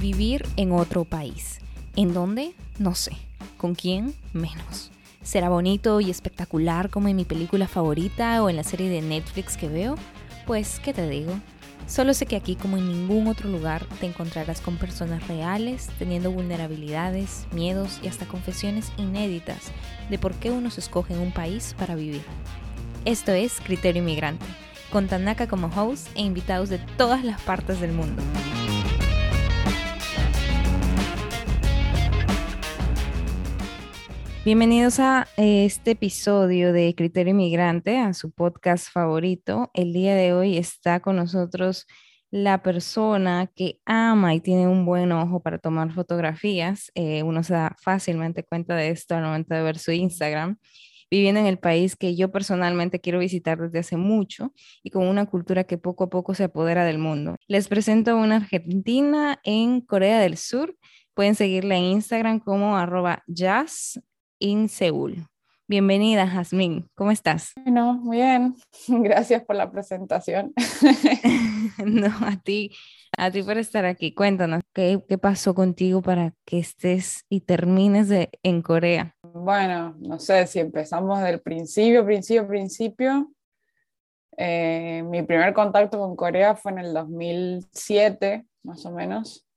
Vivir en otro país. ¿En dónde? No sé. ¿Con quién? Menos. ¿Será bonito y espectacular como en mi película favorita o en la serie de Netflix que veo? Pues, ¿qué te digo? Solo sé que aquí como en ningún otro lugar te encontrarás con personas reales, teniendo vulnerabilidades, miedos y hasta confesiones inéditas de por qué uno se escoge en un país para vivir. Esto es Criterio Inmigrante, con Tanaka como host e invitados de todas las partes del mundo. Bienvenidos a eh, este episodio de Criterio Inmigrante, a su podcast favorito. El día de hoy está con nosotros la persona que ama y tiene un buen ojo para tomar fotografías. Eh, uno se da fácilmente cuenta de esto al momento de ver su Instagram. Viviendo en el país que yo personalmente quiero visitar desde hace mucho y con una cultura que poco a poco se apodera del mundo. Les presento a una argentina en Corea del Sur. Pueden seguirla en Instagram como arroba jazz in Seúl. Bienvenida, Jazmín. ¿Cómo estás? Bueno, muy bien. Gracias por la presentación. no, a ti, a ti por estar aquí. Cuéntanos, ¿qué, qué pasó contigo para que estés y termines de, en Corea? Bueno, no sé si empezamos del principio, principio, principio. Eh, mi primer contacto con Corea fue en el 2007, más o menos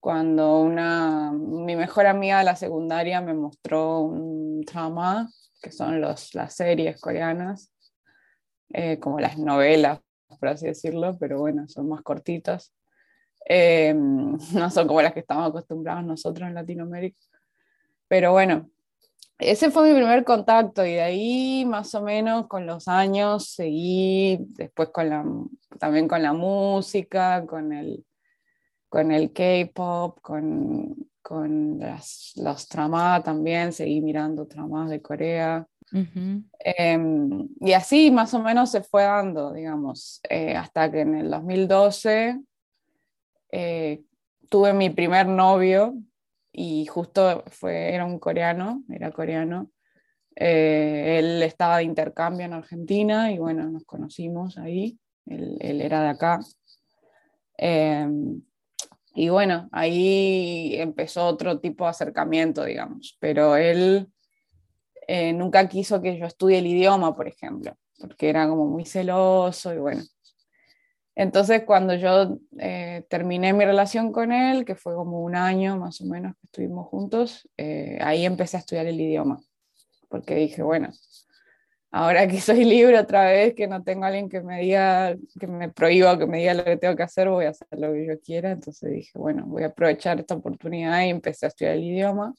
cuando una, mi mejor amiga de la secundaria me mostró un drama, que son los, las series coreanas, eh, como las novelas, por así decirlo, pero bueno, son más cortitas. Eh, no son como las que estamos acostumbrados nosotros en Latinoamérica. Pero bueno, ese fue mi primer contacto y de ahí más o menos con los años seguí después con la, también con la música, con el, con el K-pop, con, con las, los tramas también, seguí mirando tramas de Corea. Em, y así más o menos se fue dando, digamos, eh, hasta que en el 2012 eh, tuve mi primer novio y justo fue, era un coreano, era coreano. Eh, él estaba de intercambio en Argentina y bueno, nos conocimos ahí, él, él era de acá. Y bueno, ahí empezó otro tipo de acercamiento, digamos, pero él eh, nunca quiso que yo estudie el idioma, por ejemplo, porque era como muy celoso y bueno. Entonces, cuando yo eh, terminé mi relación con él, que fue como un año más o menos que estuvimos juntos, eh, ahí empecé a estudiar el idioma, porque dije, bueno, ahora que soy libre otra vez, que no tengo a alguien que me diga, que me prohíba, que me diga lo que tengo que hacer, voy a hacer lo que yo quiera. Entonces dije, bueno, voy a aprovechar esta oportunidad y empecé a estudiar el idioma.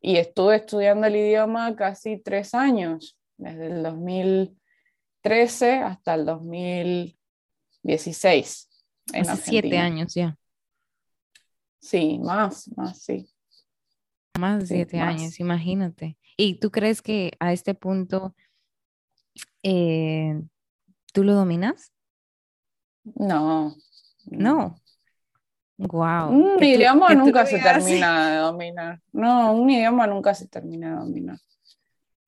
Y estuve estudiando el idioma casi tres años, desde el 2013 hasta el 2016. En Hace siete años ya. Sí, más, más, sí. Más de siete años, imagínate. ¿Y tú crees que a este punto eh, tú lo dominas? No. No. Wow. Un idioma nunca se termina de dominar. No, un idioma nunca se termina de dominar.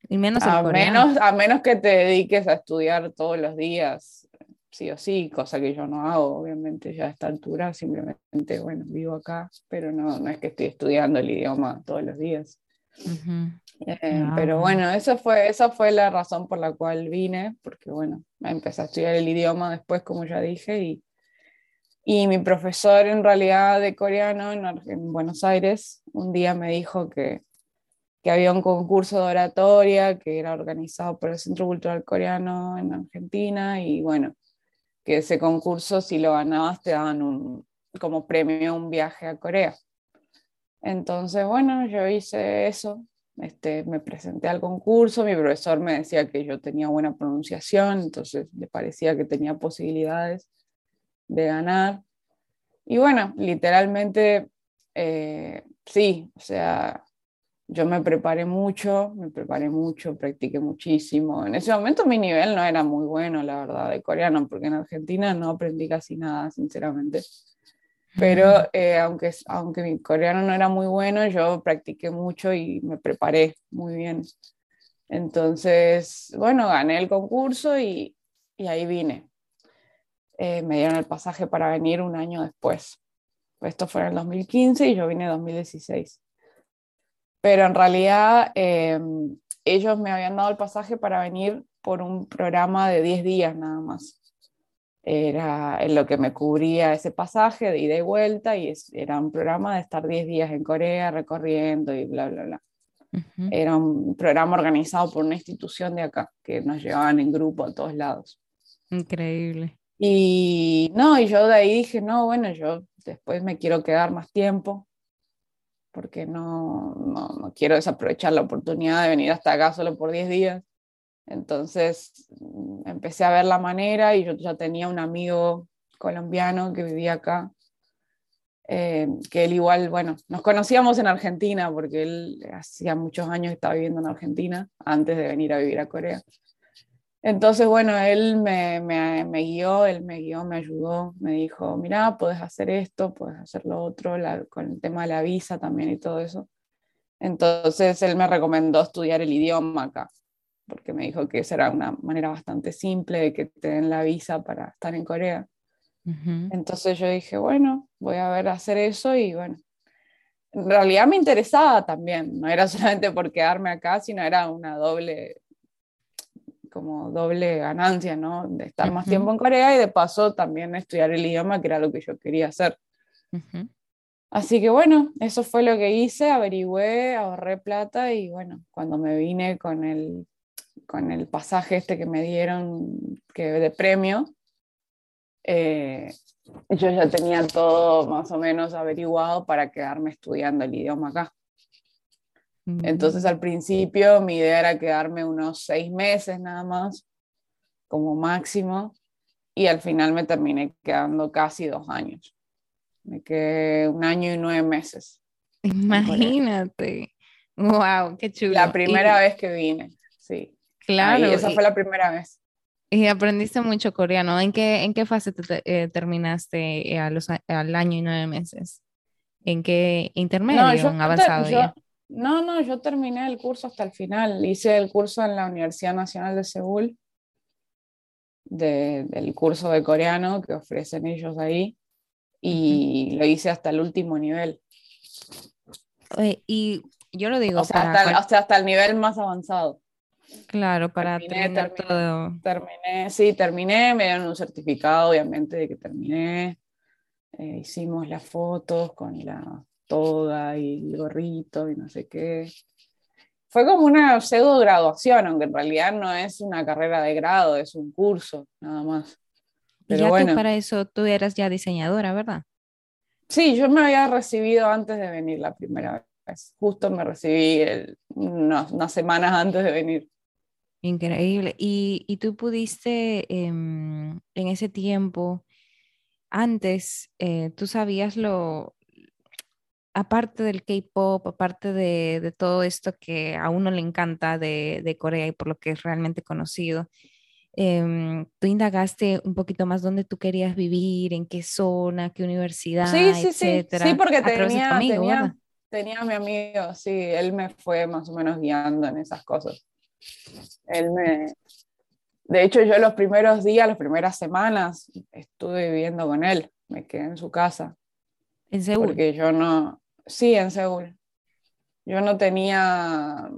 Y menos a menos A menos que te dediques a estudiar todos los días, sí o sí, cosa que yo no hago, obviamente, ya a esta altura, simplemente, bueno, vivo acá, pero no, no es que estoy estudiando el idioma todos los días. Eh, pero bueno, esa fue, esa fue la razón por la cual vine, porque bueno, empecé a estudiar el idioma después, como ya dije, y, y mi profesor en realidad de coreano en, en Buenos Aires un día me dijo que, que había un concurso de oratoria que era organizado por el Centro Cultural Coreano en Argentina y bueno, que ese concurso si lo ganabas te daban un, como premio un viaje a Corea. Entonces, bueno, yo hice eso, este, me presenté al concurso, mi profesor me decía que yo tenía buena pronunciación, entonces le parecía que tenía posibilidades de ganar. Y bueno, literalmente, eh, sí, o sea, yo me preparé mucho, me preparé mucho, practiqué muchísimo. En ese momento mi nivel no era muy bueno, la verdad, de coreano, porque en Argentina no aprendí casi nada, sinceramente. Pero eh, aunque, aunque mi coreano no era muy bueno, yo practiqué mucho y me preparé muy bien. Entonces, bueno, gané el concurso y, y ahí vine. Eh, me dieron el pasaje para venir un año después, esto fue en el 2015 y yo vine en 2016. Pero en realidad eh, ellos me habían dado el pasaje para venir por un programa de 10 días nada más. Era en lo que me cubría ese pasaje de ida y vuelta y era un programa de estar 10 días en Corea recorriendo y bla, bla, bla. Era un programa organizado por una institución de acá, que nos llevaban en grupo a todos lados. Increíble. Y no, y yo de ahí dije, no, bueno, yo después me quiero quedar más tiempo, porque no, no, no quiero desaprovechar la oportunidad de venir hasta acá solo por 10 días. Entonces mm, empecé a ver la manera y yo ya tenía un amigo colombiano que vivía acá, eh, que él igual, bueno, nos conocíamos en Argentina porque él hacía muchos años estaba viviendo en Argentina antes de venir a vivir a Corea. Entonces, bueno, él me, me, guió, él me guió, me ayudó, me dijo, mira, puedes hacer esto, puedes hacer lo otro, con el tema de la visa también y todo eso. Entonces, él me recomendó estudiar el idioma acá porque me dijo que esa era una manera bastante simple de que te den la visa para estar en Corea. Entonces yo dije, bueno, voy a ver hacer eso y bueno, en realidad me interesaba también, no era solamente por quedarme acá, sino era una doble, como doble ganancia, ¿no? De estar más tiempo en Corea y de paso también estudiar el idioma, que era lo que yo quería hacer. Así que bueno, eso fue lo que hice, averigüé, ahorré plata y bueno, cuando me vine con el con el pasaje este que me dieron que de premio, eh, yo ya tenía todo más o menos averiguado para quedarme estudiando el idioma acá. Mm. Entonces al principio mi idea era quedarme unos seis meses nada más, como máximo, y al final me terminé quedando casi dos años. Me quedé un año y nueve meses. Imagínate. Wow, qué chulo. La primera vez que vine, sí. Claro. esa fue la primera vez. Y aprendiste mucho coreano. ¿En qué, en qué fase te, eh, terminaste eh, a los, al año y nueve meses? ¿En qué intermedio? No, yo, avanzado No, no, yo terminé el curso hasta el final. Hice el curso en la Universidad Nacional de Seúl, del curso de coreano que ofrecen ellos ahí, y lo hice hasta el último nivel. y yo lo digo. O sea, hasta, hasta el nivel más avanzado. Claro, para terminar todo. Terminé, sí, terminé, me dieron un certificado, obviamente, de que terminé. Eh, hicimos las fotos con la toga y el gorrito y no sé qué. Fue como una pseudo graduación, aunque en realidad no es una carrera de grado, es un curso, nada más. Pero ya bueno. para eso tú eras ya diseñadora, ¿verdad? Sí, yo me había recibido antes de venir la primera vez. Justo me recibí unas semanas antes de venir. Increíble. ¿Y, tú pudiste em, en ese tiempo, antes, eh, tú sabías lo, aparte del K-Pop, aparte de, todo esto que a uno le encanta de, Corea y por lo que es realmente conocido, em, tú indagaste un poquito más dónde tú querías vivir, en qué zona, qué universidad, sí, sí, etcétera. Sí, sí porque tenía, tenía, tenía mi amigo, sí, él me fue más o menos guiando en esas cosas. Él me... De hecho, yo los primeros días, las primeras semanas, estuve viviendo con él. Me quedé en su casa. ¿En Seúl? Porque yo no... Sí, en Seúl. Yo no tenía,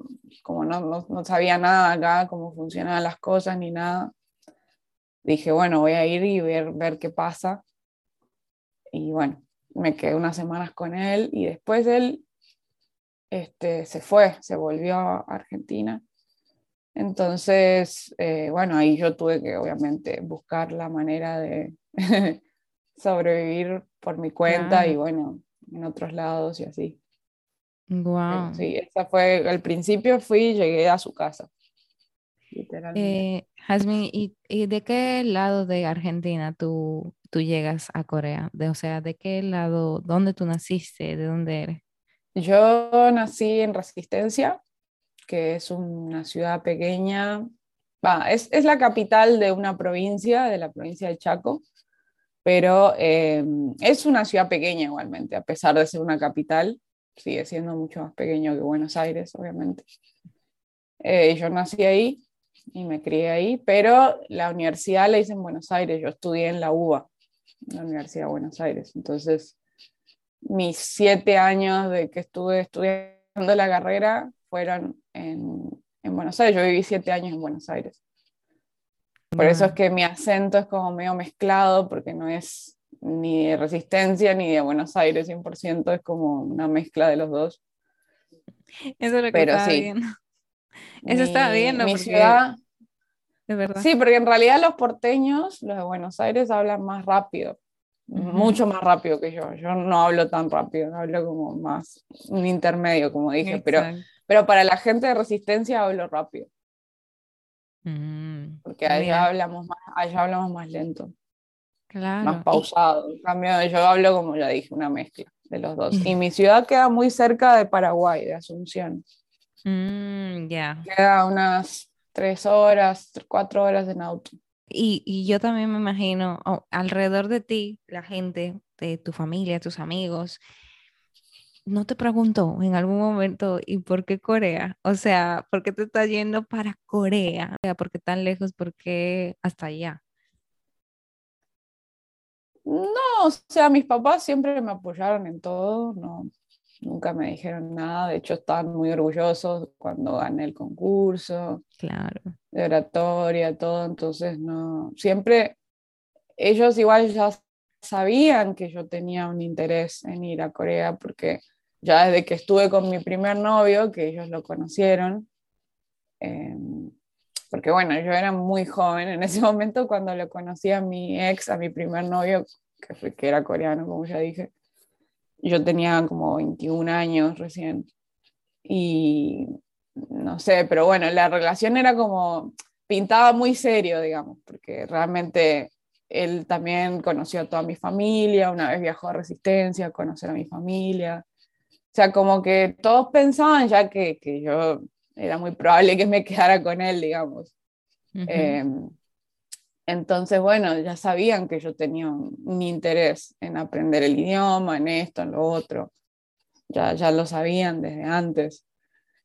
como no, no, sabía nada acá, cómo funcionaban las cosas ni nada. Dije, bueno, voy a ir y ver, ver qué pasa. Y bueno, me quedé unas semanas con él y después él este, se fue, se volvió a Argentina entonces, eh, bueno, ahí yo tuve que obviamente buscar la manera de sobrevivir por mi cuenta y bueno, en otros lados y así. Wow. Sí, esa fue, al principio fui y llegué a su casa. Eh, Jasmine, ¿y, de qué lado de Argentina tú, tú llegas a Corea? De, o sea, ¿de qué lado, dónde tú naciste, de dónde eres? Yo nací en Resistencia, que es una ciudad pequeña, es, es, la capital de una provincia, de la provincia de Chaco, pero eh, es una ciudad pequeña igualmente, a pesar de ser una capital, sigue siendo mucho más pequeño que Buenos Aires, obviamente. Eh, yo nací ahí y me crié ahí, pero la universidad la hice en Buenos Aires, yo estudié en la UBA, la Universidad de Buenos Aires, entonces mis siete años de que estuve estudiando la carrera fueron en, en Buenos Aires. Yo viví siete años en Buenos Aires. Por eso es que mi acento es como medio mezclado, porque no es ni de Resistencia ni de Buenos Aires 100%, es como una mezcla de los dos. Eso es lo que Pero estaba sí. viendo. Eso estaba viendo Mi porque- ciudad, De verdad. sí, porque en realidad los porteños, los de Buenos Aires, hablan más rápido, Ujú. mucho más rápido que yo. Yo no hablo tan rápido, hablo como más un intermedio, como dije, Exacto. pero para la gente de Resistencia hablo rápido, Mm, porque allá mira, hablamos más, allá hablamos más lento. claro. más pausado. En cambio, yo hablo, como ya dije, una mezcla de los dos. Y mi ciudad queda muy cerca de Paraguay, de Asunción. Mm, ya. Queda unas tres horas, cuatro horas en auto. Y, y yo también me imagino oh, alrededor de ti, la gente, de tu familia, tus amigos, no te preguntó en algún momento, ¿y por qué Corea? O sea, ¿por qué te estás yendo para Corea? O sea, ¿por qué tan lejos? ¿Por qué hasta allá? No, o sea, mis papás siempre me apoyaron en todo, no, nunca me dijeron nada. De hecho, estaban muy orgullosos cuando gané el concurso Claro. de oratoria, todo. Entonces, no, siempre ellos igual ya sabían que yo tenía un interés en ir a Corea, porque ya desde que estuve con mi primer novio, que ellos lo conocieron, eh, porque bueno, yo era muy joven en ese momento cuando lo conocí a mi ex, a mi primer novio, que, fue, que era coreano, como ya dije. Yo tenía como 21 años recién. Y no sé, pero bueno, la relación era como, pintaba muy serio, digamos, porque realmente él también conoció a toda mi familia, una vez viajó a Resistencia a conocer a mi familia. O sea, como que todos pensaban ya que, que yo era muy probable que me quedara con él, digamos. Ujú. Eh, entonces, bueno, ya sabían que yo tenía un, un interés en aprender el idioma, en esto, en lo otro. Ya, ya lo sabían desde antes.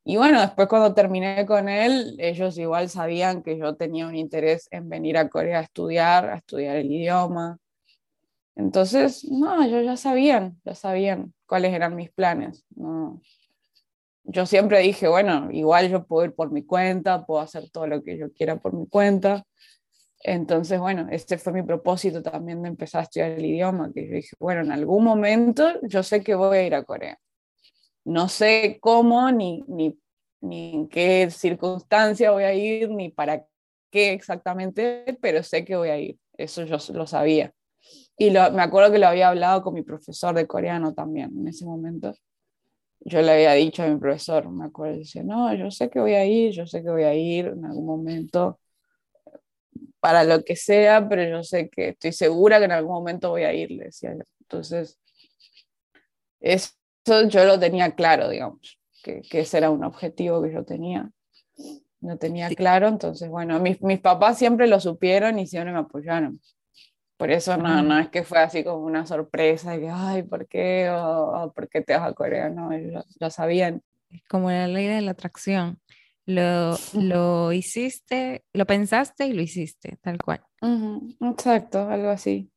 Y bueno, después cuando terminé con él, ellos igual sabían que yo tenía un interés en venir a Corea a estudiar, a estudiar el idioma. Entonces, no, ellos ya sabían, ya sabían cuáles eran mis planes. No. Yo siempre dije, bueno, igual yo puedo ir por mi cuenta, puedo hacer todo lo que yo quiera por mi cuenta. Entonces, bueno, este fue mi propósito también de empezar a estudiar el idioma, que yo dije, bueno, en algún momento yo sé que voy a ir a Corea. No sé cómo, ni, ni, ni en qué circunstancia voy a ir, ni para qué exactamente, pero sé que voy a ir. Eso yo lo sabía. Y lo, me acuerdo que lo había hablado con mi profesor de coreano también en ese momento. Yo le había dicho a mi profesor, me acuerdo, decía, no, yo sé que voy a ir, yo sé que voy a ir en algún momento para lo que sea, pero yo sé que estoy segura que en algún momento voy a ir, le decía yo. Entonces, eso yo lo tenía claro, digamos, que, que ese era un objetivo que yo tenía. No tenía Sí. claro, entonces, bueno, mis, mis papás siempre lo supieron y siempre me apoyaron. Por eso no, no es que fue así como una sorpresa de que, ay, ¿por qué? O, o, ¿por qué te vas a Corea? No, ya sabían. Como la ley de la atracción. Lo, lo hiciste, lo pensaste y lo hiciste, tal cual. Exacto, algo así.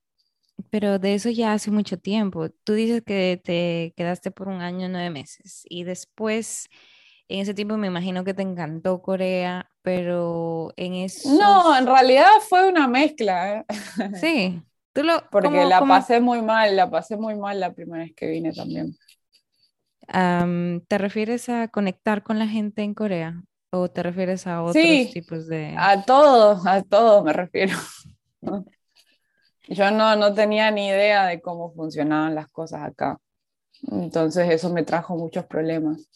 Pero de eso ya hace mucho tiempo. Tú dices que te quedaste por un año, nueve meses. Y después, en ese tiempo me imagino que te encantó Corea, pero en eso... No, en realidad fue una mezcla, ¿eh? Sí. Tú lo, porque ¿cómo- la cómo, pasé muy mal, la pasé muy mal la primera vez que vine también. am, ¿te refieres a conectar con la gente en Corea? ¿O te refieres a otros Sí, tipos de... A todo, a todo me refiero. Yo no, no tenía ni idea de cómo funcionaban las cosas acá. Entonces eso me trajo muchos problemas.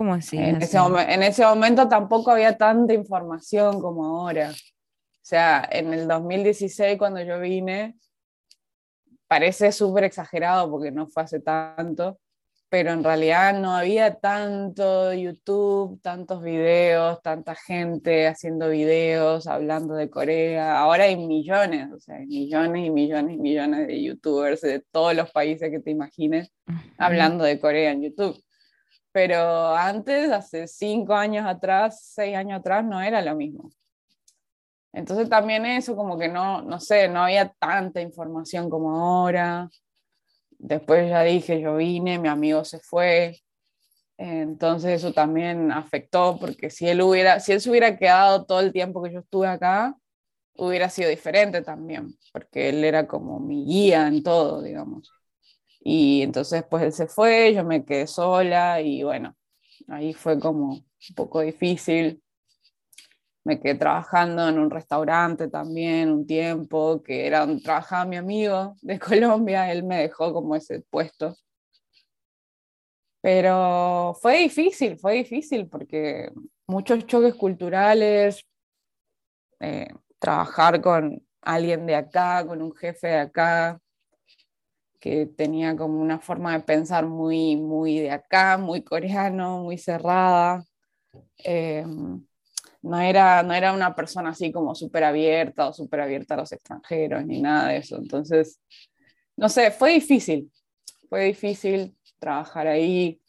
¿Cómo así? En así? ese, en ese momento tampoco había tanta información como ahora. O sea, en el 2016 cuando yo vine, parece súper exagerado porque no fue hace tanto, pero en realidad no había tanto YouTube, tantos videos, tanta gente haciendo videos, hablando de Corea. Ahora hay millones, o sea, hay millones y millones y millones de YouTubers de todos los países que te imagines hablando de Corea en YouTube. Pero antes, hace cinco años atrás, seis años atrás, no era lo mismo. Entonces también eso como que no, no sé, no había tanta información como ahora. después ya dije, yo vine, mi amigo se fue, entonces eso también afectó porque si él hubiera, si él se hubiera quedado todo el tiempo que yo estuve acá, hubiera sido diferente también, porque él era como mi guía en todo, digamos. Y entonces pues él se fue, yo me quedé sola y bueno, ahí fue como un poco difícil. Me quedé trabajando en un restaurante también un tiempo, que era donde trabajaba mi amigo de Colombia, él me dejó como ese puesto. Pero fue difícil, fue difícil porque muchos choques culturales, eh, trabajar con alguien de acá, con un jefe de acá, que tenía como una forma de pensar muy, muy de acá, muy coreano, muy cerrada. Eh, no, era, no era una persona así como súper abierta o súper abierta a los extranjeros ni nada de eso. Entonces, no sé, fue difícil, fue difícil trabajar ahí.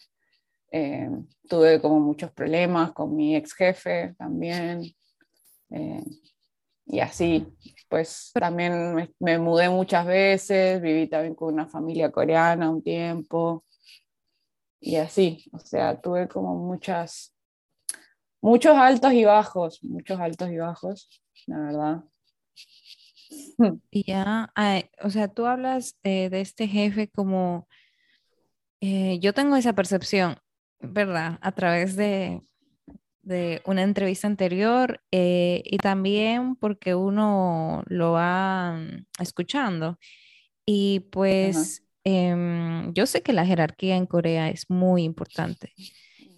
Eh, tuve como muchos problemas con mi ex jefe también. Eh, y así, pues también me, me, mudé muchas veces, viví también con una familia coreana un tiempo. Y así, o sea, tuve como muchas, muchos altos y bajos, muchos altos y bajos, la verdad. Y ya, o sea, tú hablas eh, de este jefe como, eh, yo tengo esa percepción, ¿verdad? A través de, de una entrevista anterior eh, y también porque uno lo va mm, escuchando. Y pues em, yo sé que la jerarquía en Corea es muy importante.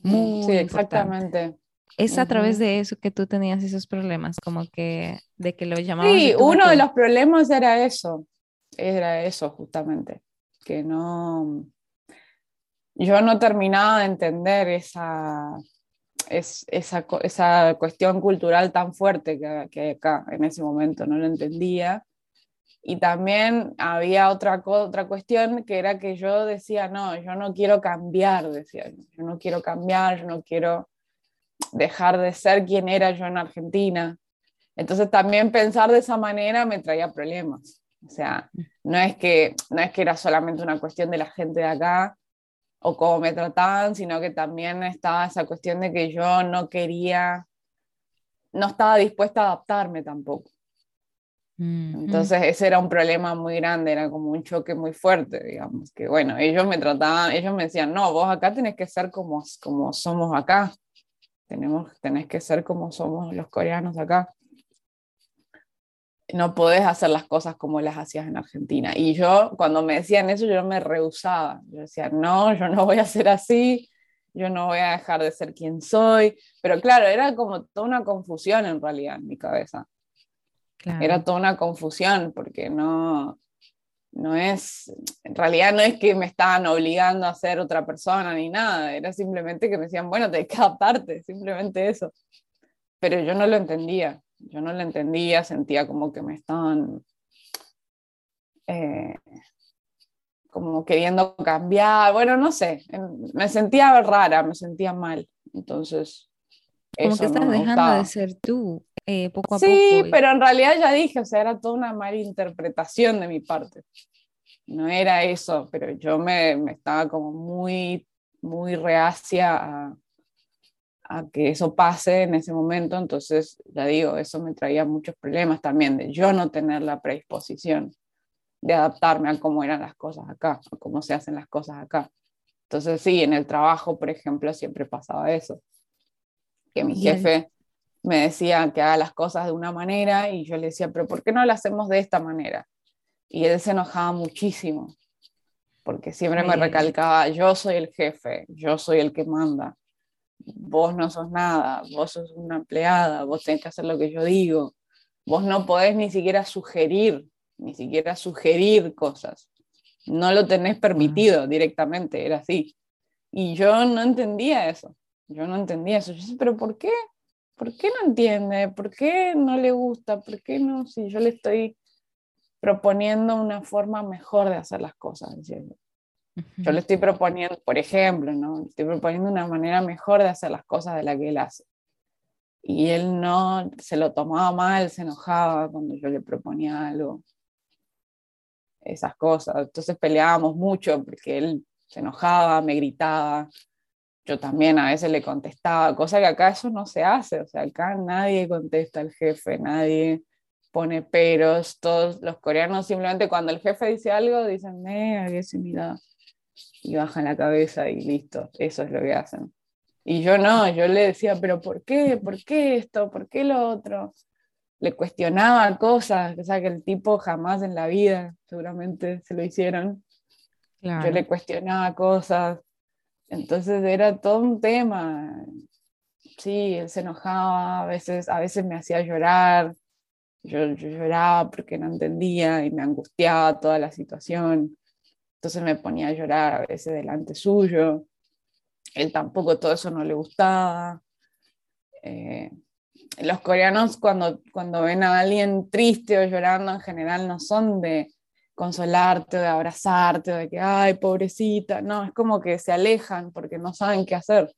Muy sí, exactamente. Es a través de eso que tú tenías esos problemas, como que de que lo llamaban. Sí, uno de los problemas era eso, era eso justamente, que no, yo no terminaba de entender esa, es, esa, esa, cuestión cultural tan fuerte que, que acá en ese momento no lo entendía. Y también había otra, otra cuestión que era que yo decía, no, yo no quiero cambiar, decía yo, no quiero cambiar, yo no quiero dejar de ser quien era yo en Argentina. Entonces también pensar de esa manera me traía problemas. O sea, no es que, no es que era solamente una cuestión de la gente de acá, o cómo me trataban, sino que también estaba esa cuestión de que yo no quería, no estaba dispuesta a adaptarme tampoco. Entonces ese era un problema muy grande, era como un choque muy fuerte, digamos, que bueno, ellos me trataban, ellos me decían, no, vos acá tenés que ser como, como somos acá, Tenemos, tenés que ser como somos los coreanos acá no podés hacer las cosas como las hacías en Argentina. Y yo, cuando me decían eso, yo me rehusaba. Yo decía, no, yo no voy a ser así, yo no voy a dejar de ser quien soy. Pero claro, era como toda una confusión en realidad en mi cabeza. Era toda una confusión porque no, no es, en realidad no es que me estaban obligando a ser otra persona ni nada, era simplemente que me decían, bueno, te que adaptarte, simplemente eso. Pero yo no lo entendía. Yo no lo entendía, sentía como que me estaban eh, como queriendo cambiar, bueno, no sé, me sentía rara, me sentía mal, entonces... Como que estás dejando de ser tú eh, poco a poco. Sí, pero en realidad ya dije, o sea, era toda una mala interpretación de mi parte. No era eso, pero yo me, me estaba como muy, muy reacia a, a que eso pase en ese momento, entonces, ya digo, eso me traía muchos problemas también de yo no tener la predisposición de adaptarme a cómo eran las cosas acá, o cómo se hacen las cosas acá. Entonces, sí, en el trabajo, por ejemplo, siempre pasaba eso, que mi jefe me decía que haga las cosas de una manera y yo le decía, pero ¿por qué no las hacemos de esta manera? Y él se enojaba muchísimo, porque siempre me recalcaba, yo soy el jefe, yo soy el que manda vos no sos nada, vos sos una empleada, vos tenés que hacer lo que yo digo, vos no podés ni siquiera sugerir, ni siquiera sugerir cosas, no lo tenés permitido directamente, era así. Y yo no entendía eso, yo no entendía eso, yo decía, pero ¿por qué? ¿Por qué no entiende? ¿Por qué no le gusta? ¿Por qué no? Si yo le estoy proponiendo una forma mejor de hacer las cosas, decía yo. Yo le estoy proponiendo, por ejemplo, ¿no? estoy proponiendo una manera mejor de hacer las cosas de la que él hace. Y él no se lo tomaba mal, se enojaba cuando yo le proponía algo. esas cosas. Entonces peleábamos mucho porque él se enojaba, me gritaba. Yo también a veces le contestaba, cosa que acá eso no se hace. O sea, acá nadie contesta al jefe, nadie pone peros. Todos los coreanos simplemente cuando el jefe dice algo dicen, eh, agresividad. Y bajan la cabeza y listo. Eso es lo que hacen. Y yo no, yo le decía, pero ¿por qué? ¿Por qué esto? ¿Por qué lo otro? Le cuestionaba cosas, o sea, que el tipo jamás en la vida seguramente se lo hicieron. Yo le cuestionaba cosas. Entonces era todo un tema. Sí, él se enojaba, a veces, a veces me hacía llorar. Yo, yo lloraba porque no entendía y me angustiaba toda la situación. Entonces me ponía a llorar a veces delante suyo él tampoco todo eso no le gustaba. Eh, los coreanos cuando, cuando ven a alguien triste o llorando en general no son de consolarte o de abrazarte o de que, ay, pobrecita, no, es como que se alejan porque no saben qué hacer.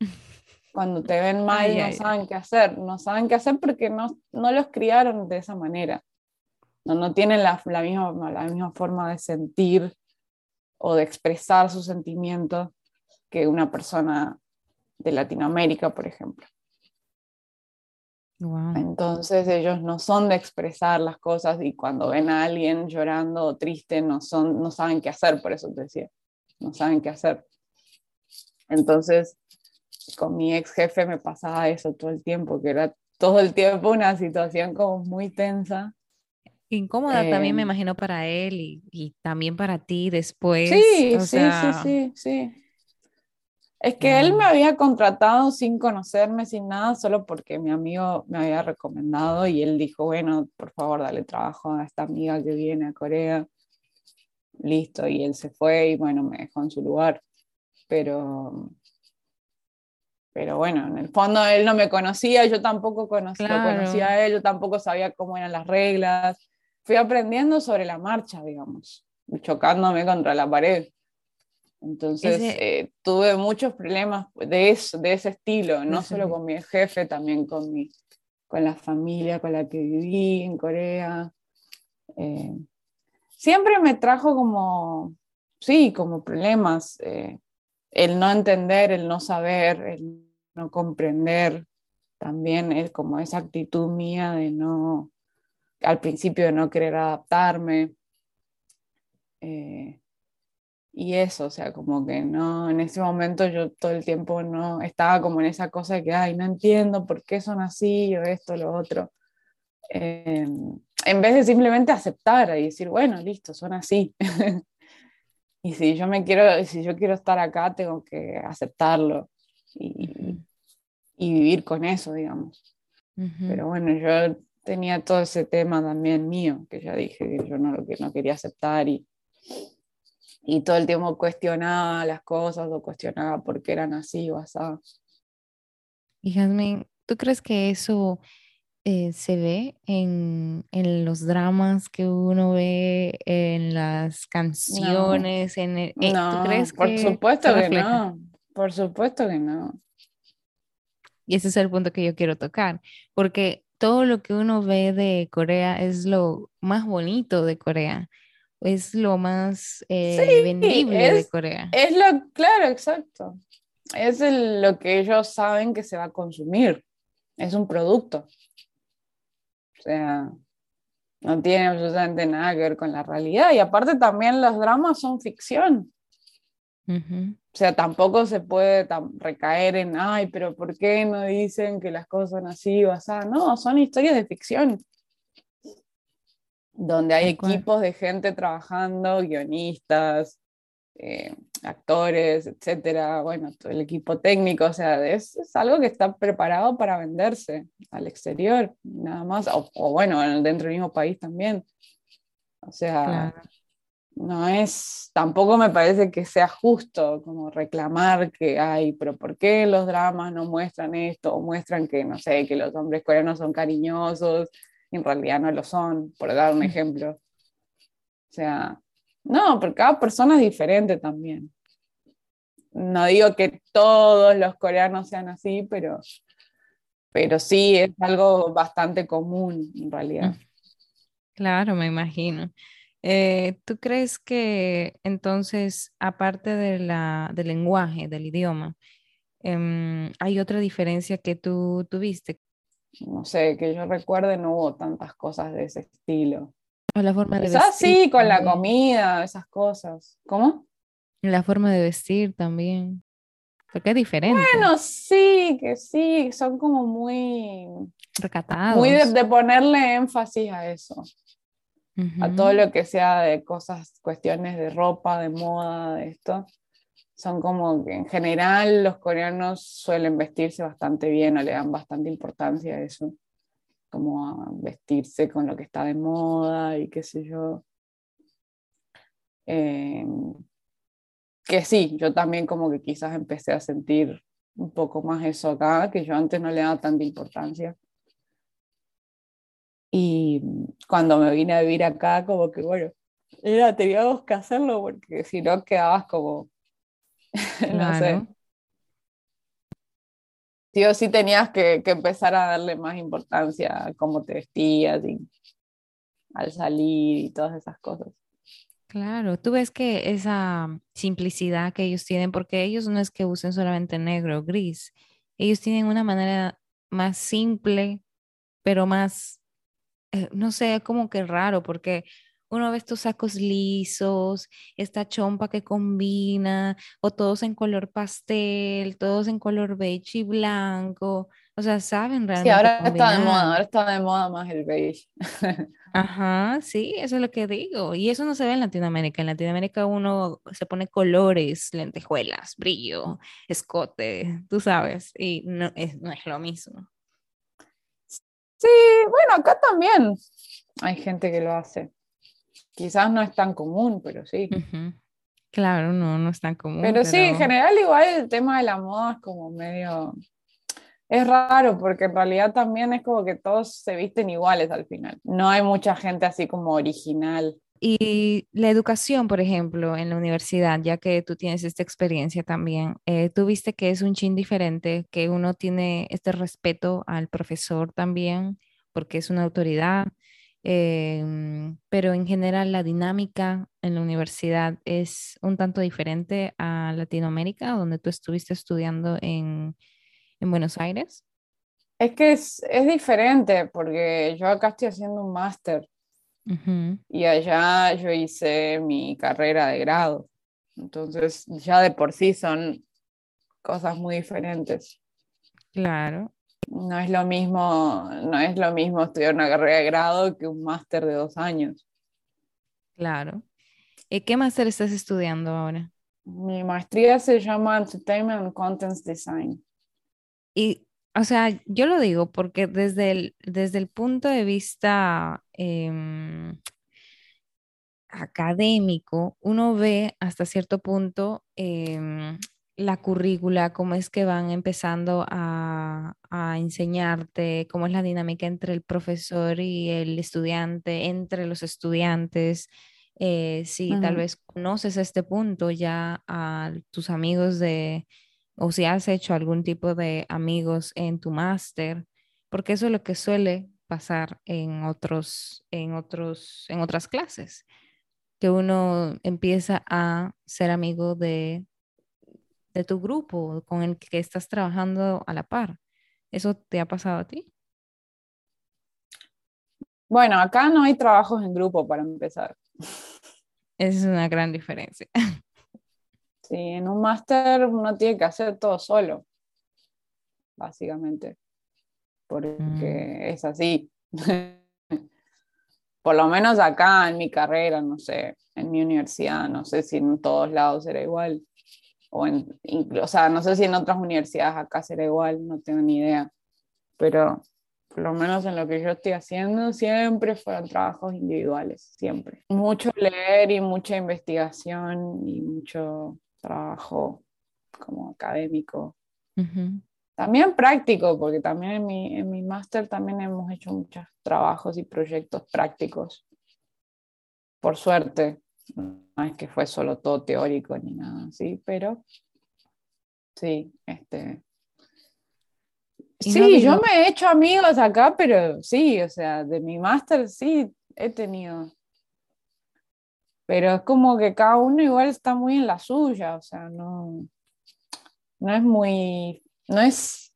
Cuando te ven mal no saben qué hacer, no saben qué hacer porque no, no los criaron de esa manera. No, no tienen la, la, misma, la misma forma de sentir o de expresar sus sentimientos que una persona de Latinoamérica, por ejemplo. Entonces ellos no son de expresar las cosas y cuando ven a alguien llorando o triste no, son, no saben qué hacer, por eso te decía, no saben qué hacer. Entonces con mi ex jefe me pasaba eso todo el tiempo, que era todo el tiempo una situación como muy tensa. Incómoda también me em, imagino para él y, y, también para ti después. Sí, sí, sí, sí, sí. Es que él me había contratado sin conocerme, sin nada, solo porque mi amigo me había recomendado y él dijo, bueno, por favor, dale trabajo a esta amiga que viene a Corea. Listo, y él se fue y bueno, me dejó en su lugar. Pero, pero bueno, en el fondo él no me conocía, yo tampoco conocía, conocía a él, yo tampoco sabía cómo eran las reglas. Fui aprendiendo sobre la marcha, digamos, chocándome contra la pared. Entonces eh, tuve muchos problemas de, eso, de ese estilo, no solo con mi jefe, también con, mi, con la familia con la que viví en Corea. Eh, siempre me trajo como, sí, como problemas, eh, el no entender, el no saber, el no comprender, también es como esa actitud mía de no, al principio de no querer adaptarme y eso, o sea, como que no, en ese momento yo todo el tiempo no estaba como en esa cosa de que, ay, no entiendo por qué son así o esto, lo otro. Em, en vez de simplemente aceptar y decir, bueno, listo, son así. y si yo me quiero, si yo quiero estar acá, tengo que aceptarlo y, y vivir con eso, digamos. Pero bueno, yo tenía todo ese tema también mío, que ya dije que yo no, que no quería aceptar y, y todo el tiempo cuestionaba las cosas o cuestionaba por qué eran así o así. Y Jasmine, ¿tú crees que eso eh, se ve en, en, los dramas que uno ve, en las canciones? En eh, no, crees por supuesto que no. Por supuesto que no. Y ese es el punto que yo quiero tocar, porque todo lo que uno ve de Corea es lo más bonito de Corea es lo más eh, vendible de Corea. Es lo, claro, exacto. Es lo que ellos saben que se va a consumir. Es un producto. O sea, no tiene absolutamente nada que ver con la realidad. Y aparte también los dramas son ficción. O sea, tampoco se puede recaer en, ay, pero ¿por qué no dicen que las cosas son así o así? No, son historias de ficción donde hay equipos de gente trabajando, guionistas, eh, actores, etcétera, bueno, todo el equipo técnico, o sea, es, es, algo que está preparado para venderse al exterior, nada más, o, bueno, dentro del mismo país también. O sea, no es, tampoco me parece que sea justo como reclamar que hay, pero ¿por qué los dramas no muestran esto? O muestran que, no sé, que los hombres coreanos son cariñosos, en realidad no lo son, por dar un ejemplo. O sea, no, porque cada persona es diferente también. No digo que todos los coreanos sean así, pero, pero sí es algo bastante común en realidad. Claro, me imagino. Eh, ¿tú crees que entonces, aparte de la, del lenguaje, del idioma, em, hay otra diferencia que tú tuviste? No sé, que yo recuerde, no hubo tantas cosas de ese estilo. O la forma de Quizás vestir. sí, con la comida, esas cosas. ¿Cómo? La forma de vestir también. Porque es diferente. Bueno, sí, que sí, son como muy, recatados. muy de, de ponerle énfasis a eso, a todo lo que sea de cosas, cuestiones de ropa, de moda, de esto. Son como que en general los coreanos suelen vestirse bastante bien o le dan bastante importancia a eso, como a vestirse con lo que está de moda y qué sé yo. Eh, que sí, yo también como que quizás empecé a sentir un poco más eso acá, que yo antes no le daba tanta importancia. Y cuando me vine a vivir acá, como que bueno, era, teníamos que hacerlo porque si no quedabas como, no sé, Claro. sí o sí tenías que, que empezar a darle más importancia a cómo te vestías y al salir y todas esas cosas. Claro, tú ves que esa simplicidad que ellos tienen, porque ellos no es que usen solamente negro o gris, ellos tienen una manera más simple, pero más, eh, no sé, como que raro, porque uno ve estos sacos lisos, esta chompa que combina, o todos en color pastel, todos en color beige y blanco, o sea, saben Sí, realmente ahora está de moda, ahora está de moda más el beige. Ajá, sí, eso es lo que digo. Y eso no se ve en Latinoamérica. En Latinoamérica uno se pone colores, lentejuelas, brillo, escote, tú sabes, y no es, no es lo mismo. Sí, bueno, acá también hay gente que lo hace. Quizás no es tan común, pero sí. Claro, no, no es tan común, Pero sí, en pero general igual el tema de la moda es como medio... Es raro porque en realidad también es como que todos se visten iguales al final. No hay mucha gente así como original. Y la educación, por ejemplo, en la universidad, ya que tú tienes esta experiencia también, eh, ¿tú viste que es un chin diferente, que uno tiene este respeto al profesor también, porque es una autoridad? Em, pero en general la dinámica en la universidad es un tanto diferente a Latinoamérica, donde tú estuviste estudiando en, en Buenos Aires. Es que es, es diferente porque yo acá estoy haciendo un máster Y allá yo hice mi carrera de grado. Entonces ya de por sí son cosas muy diferentes. Claro, No es lo mismo, no es lo mismo estudiar una carrera de grado que un máster de dos años. claro. Eh, ¿qué máster estás estudiando ahora? Mi maestría se llama Entertainment and Contents Design. Y, o sea, yo lo digo porque desde el, desde el punto de vista em, académico, uno ve hasta cierto punto em, la currícula, cómo es que van empezando a, a enseñarte, cómo es la dinámica entre el profesor y el estudiante, entre los estudiantes. eh, si tal vez conoces este punto ya a tus amigos de, o si has hecho algún tipo de amigos en tu máster, porque eso es lo que suele pasar en otros, en otros, en otras clases que uno empieza a ser amigo de, de tu grupo con el que estás trabajando a la par. ¿Eso te ha pasado a ti? Bueno, acá no hay trabajos en grupo para empezar. Esa es una gran diferencia. Sí, en un máster uno tiene que hacer todo solo, básicamente, porque Mm, es así. Por lo menos acá en mi carrera, no sé, en mi universidad, no sé si en todos lados será igual. O, en, o sea, no sé si en otras universidades acá será igual, no tengo ni idea. Pero por lo menos en lo que yo estoy haciendo, siempre fueron trabajos individuales, siempre. Mucho leer y mucha investigación y mucho trabajo como académico. ujú. También práctico, porque también en mi, en mi máster también hemos hecho muchos trabajos y proyectos prácticos. Por suerte, no es que fue solo todo teórico ni nada así, pero sí, este, no Sí, yo me he hecho amigos acá, pero sí, o sea, de mi máster sí he tenido. pero es como que cada uno igual está muy en la suya, o sea, no, no es muy, no es,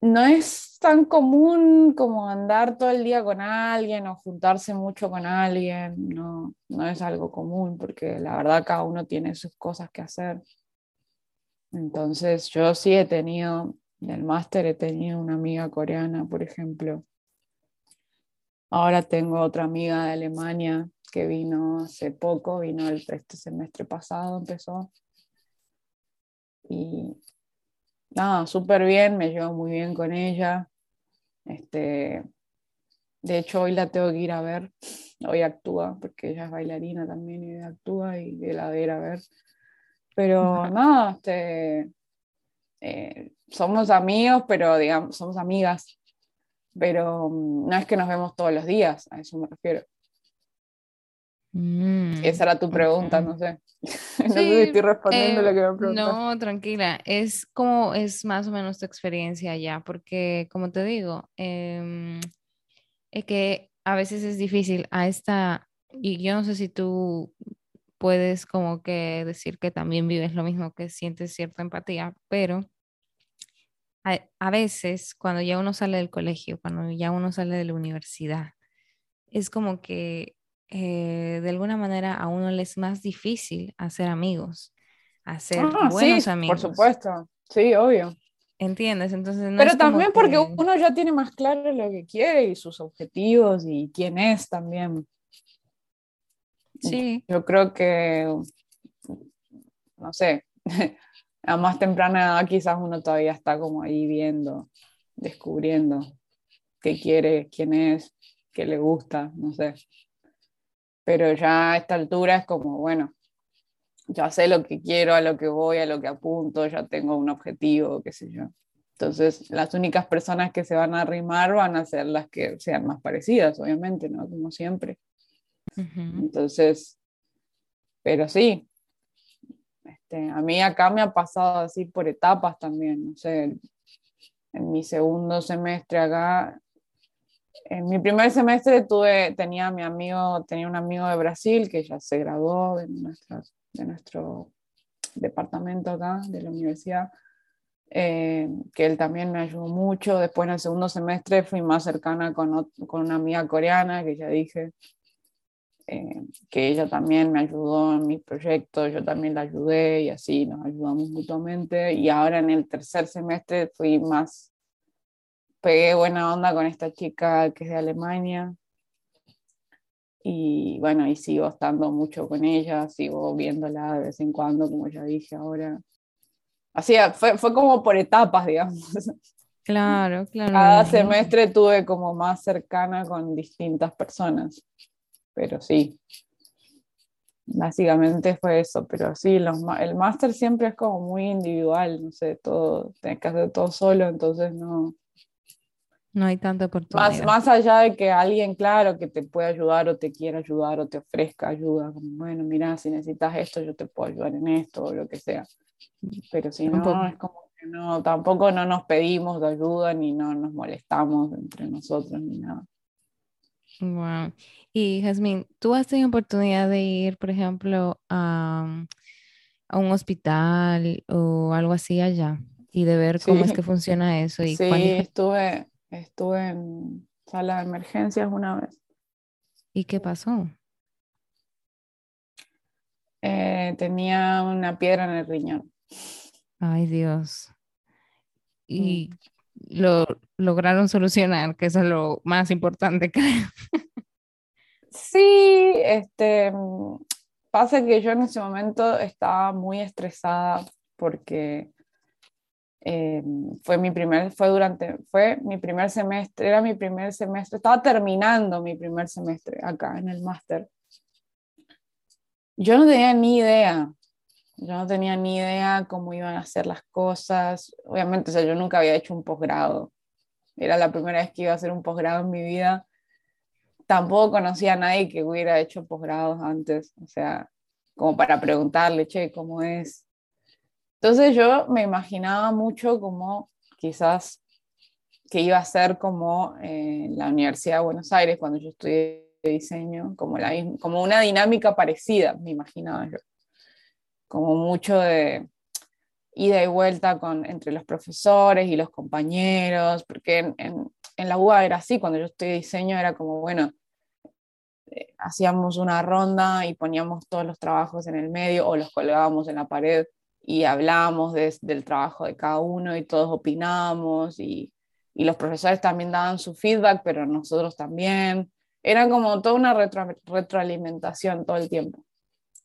no es tan común como andar todo el día con alguien o juntarse mucho con alguien, no, no es algo común porque la verdad cada uno tiene sus cosas que hacer. Entonces yo sí he tenido, en el máster he tenido una amiga coreana, por ejemplo. Ahora tengo otra amiga de Alemania que vino hace poco, vino el, este semestre pasado, empezó. Y nada, súper bien, me llevo muy bien con ella. Este, de hecho, hoy la tengo que ir a ver. Hoy actúa, porque ella es bailarina también y actúa y la de ir a ver. Pero nada, este, eh, somos amigos, pero digamos, somos amigas, pero mm, no es que nos vemos todos los días, a eso me refiero. Mm, Esa era tu pregunta, no sé. no sé si Sí, estoy respondiendo eh, lo que me preguntaste. no, tranquila, es como es más o menos tu experiencia ya, porque como te digo, em, es que a veces es difícil a esta, y yo no sé si tú puedes como que decir que también vives lo mismo, que sientes cierta empatía, pero a, a veces cuando ya uno sale del colegio, cuando ya uno sale de la universidad, es como que eh, de alguna manera a uno le es más difícil hacer amigos, hacer Ah, sí, buenos por amigos, supuesto. Sí, obvio. ¿entiendes? Entonces no Pero es también porque que... uno ya tiene más claro lo que quiere y sus objetivos y quién es también. Sí, Yo creo que, no sé, a más temprana edad quizás uno todavía está como ahí viendo, descubriendo qué quiere, quién es, qué le gusta, no sé. Pero ya a esta altura es como, bueno, ya sé lo que quiero, a lo que voy, a lo que apunto, ya tengo un objetivo, qué sé yo. Entonces, las únicas personas que se van a arrimar van a ser las que sean más parecidas, obviamente, ¿no? Como siempre. Entonces, pero sí, este, a mí acá me ha pasado así por etapas también, no sé, en mi segundo semestre acá, en mi primer semestre tuve, tenía mi amigo, tenía un amigo de Brasil que ya se graduó de, nuestra, de nuestro departamento acá, de la universidad, eh, que él también me ayudó mucho. Después en el segundo semestre fui más cercana con, con una amiga coreana, que ya dije, eh, que ella también me ayudó en mis proyectos, yo también la ayudé y así nos ayudamos mutuamente. Y ahora en el tercer semestre fui más, pegué buena onda con esta chica que es de Alemania. Y bueno, y sigo estando mucho con ella, sigo viéndola de vez en cuando, como ya dije ahora. Así, fue, fue como por etapas, digamos. Claro, claro. Cada semestre tuve como más cercana con distintas personas, pero sí, básicamente fue eso, pero sí, los, el máster siempre es como muy individual, no sé, todo, tenés que hacer todo solo, entonces no, No hay tanta más, oportunidad. más allá de que alguien, claro, que te pueda ayudar o te quiera ayudar o te ofrezca ayuda, como, bueno, mira, si necesitas esto, yo te puedo ayudar en esto o lo que sea, pero si no, es como que no, tampoco no nos pedimos de ayuda ni no nos molestamos entre nosotros ni nada. Wow. Y Jazmín, ¿tú has tenido oportunidad de ir, por ejemplo, a, a un hospital o algo así allá y de ver cómo es Sí. que funciona eso y Sí, dif- estuve, estuve en sala de emergencias una vez. y qué pasó? Eh, tenía una piedra en el riñón. Ay, Dios. Mm. Y lo lograron solucionar, que eso es lo más importante, creo. Sí, este, mm, pasa que yo en ese momento estaba muy estresada porque eh, fue mi primer, fue durante, fue mi primer semestre, era mi primer semestre, estaba terminando mi primer semestre acá en el máster. Yo no tenía ni idea, yo no tenía ni idea cómo iban a hacer las cosas. Obviamente, o sea, yo nunca había hecho un posgrado. Era la primera vez que iba a hacer un posgrado en mi vida. Tampoco conocía a nadie que hubiera hecho posgrados antes, o sea, como para preguntarle, che, ¿cómo es? Entonces yo me imaginaba mucho como quizás que iba a ser como eh, la Universidad de Buenos Aires cuando yo estudié diseño, como, la, como una dinámica parecida, me imaginaba yo. Como mucho de ida y vuelta con, entre los profesores y los compañeros, porque en, en, la UA era así, cuando yo estudié diseño era como, bueno, eh, hacíamos una ronda y poníamos todos los trabajos en el medio o los colgábamos en la pared y hablábamos del trabajo de cada uno y todos opinábamos y, y los profesores también daban su feedback, pero nosotros también. Era como toda una retroalimentación todo el tiempo,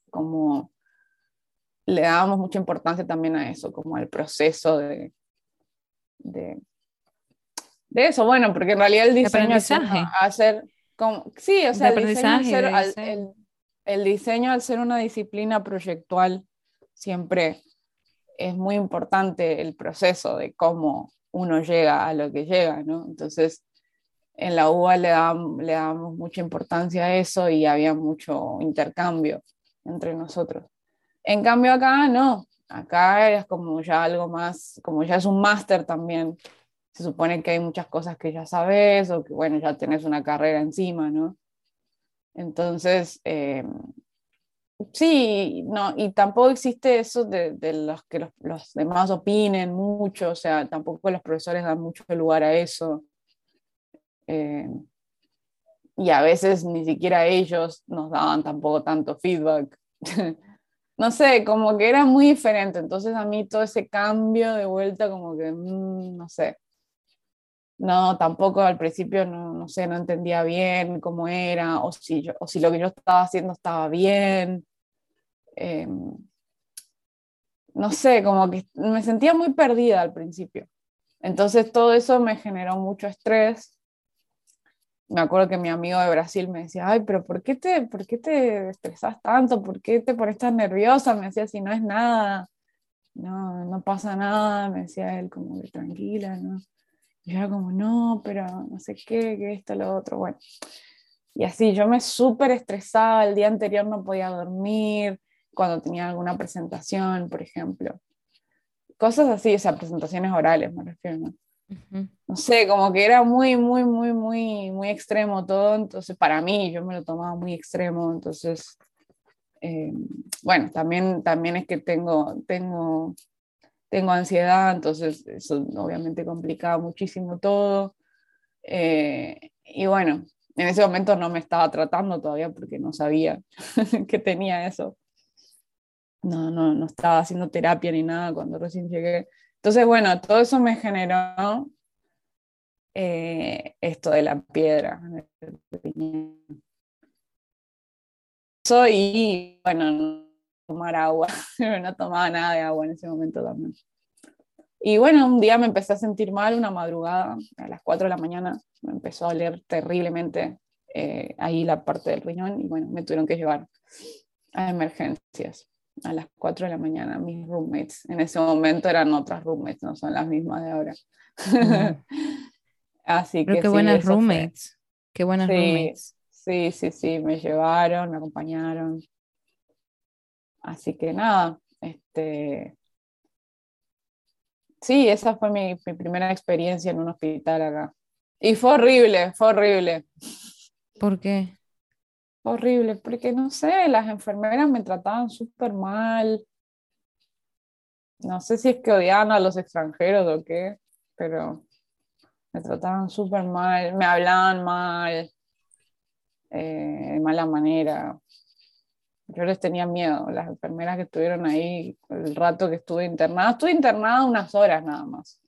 como le dábamos mucha importancia también a eso, como al proceso de, de, de eso, bueno, porque en realidad el diseño es hacer, como, sí, o sea, el diseño, el, el diseño al ser una disciplina proyectual siempre es muy importante el proceso de cómo uno llega a lo que llega, ¿no? Entonces, en la UBA le, le damos mucha importancia a eso y había mucho intercambio entre nosotros. En cambio acá no, acá es como ya algo más, como ya es un máster también, se supone que hay muchas cosas que ya sabes o que bueno, ya tenés una carrera encima, ¿no? Entonces, eh, Sí, no, y tampoco existe eso de, los que los, demás opinen mucho, o sea, tampoco los profesores dan mucho lugar a eso. Eh, y a veces ni siquiera ellos nos daban tampoco tanto feedback. no sé, como que era muy diferente, entonces a mí todo ese cambio de vuelta como que, mm, no sé. No, tampoco al principio no, no sé, no entendía bien cómo era, o si, yo, o si lo que yo estaba haciendo estaba bien. Em, no sé, como que me sentía muy perdida al principio. Entonces todo eso me generó mucho estrés. Me acuerdo que mi amigo de Brasil me decía, ay, pero ¿por qué te, por qué te estresas tanto? ¿Por qué te pones tan nerviosa? Me decía, si no es nada, no, no pasa nada, me decía él como que tranquila, ¿no? Y yo era como, no, pero no sé qué, que esto, lo otro, bueno. Y así, yo me súper estresaba, el día anterior no podía dormir, cuando tenía alguna presentación, por ejemplo. Cosas así, o sea, presentaciones orales, me refiero, ¿no? No sé, como que era muy, muy, muy, muy, muy extremo todo, entonces para mí yo me lo tomaba muy extremo, entonces, eh, bueno, también, también es que tengo, tengo, tengo ansiedad, entonces eso obviamente complicaba muchísimo todo. Eh, y bueno, en ese momento no me estaba tratando todavía porque no sabía que tenía eso no, no, no estaba haciendo terapia ni nada cuando recién llegué. Entonces, bueno, todo eso me generó eh, esto de la piedra. Soy, bueno, tomar agua, no tomaba nada de agua en ese momento también. Y bueno, un día me empecé a sentir mal, una madrugada, a las 4 de la mañana, me empezó a doler terriblemente eh, ahí la parte del riñón y bueno, me tuvieron que llevar a emergencias a las 4 de la mañana, mis roommates. En ese momento eran otras roommates, no son las mismas de ahora. Así que. qué buenas roommates. Qué buenas sí, roommates. Sí, sí, sí, me llevaron, me acompañaron. Así que nada, este. Sí, esa fue mi, mi primera experiencia en un hospital acá. Y fue horrible, fue horrible. ¿Por qué? Horrible, porque no sé, las enfermeras me trataban súper mal. No sé si es que odiaban a los extranjeros o qué, pero me trataban súper mal, me hablaban mal, eh, de mala manera. Yo les tenía miedo, las enfermeras que estuvieron ahí el rato que estuve internada. Estuve internada unas horas nada más.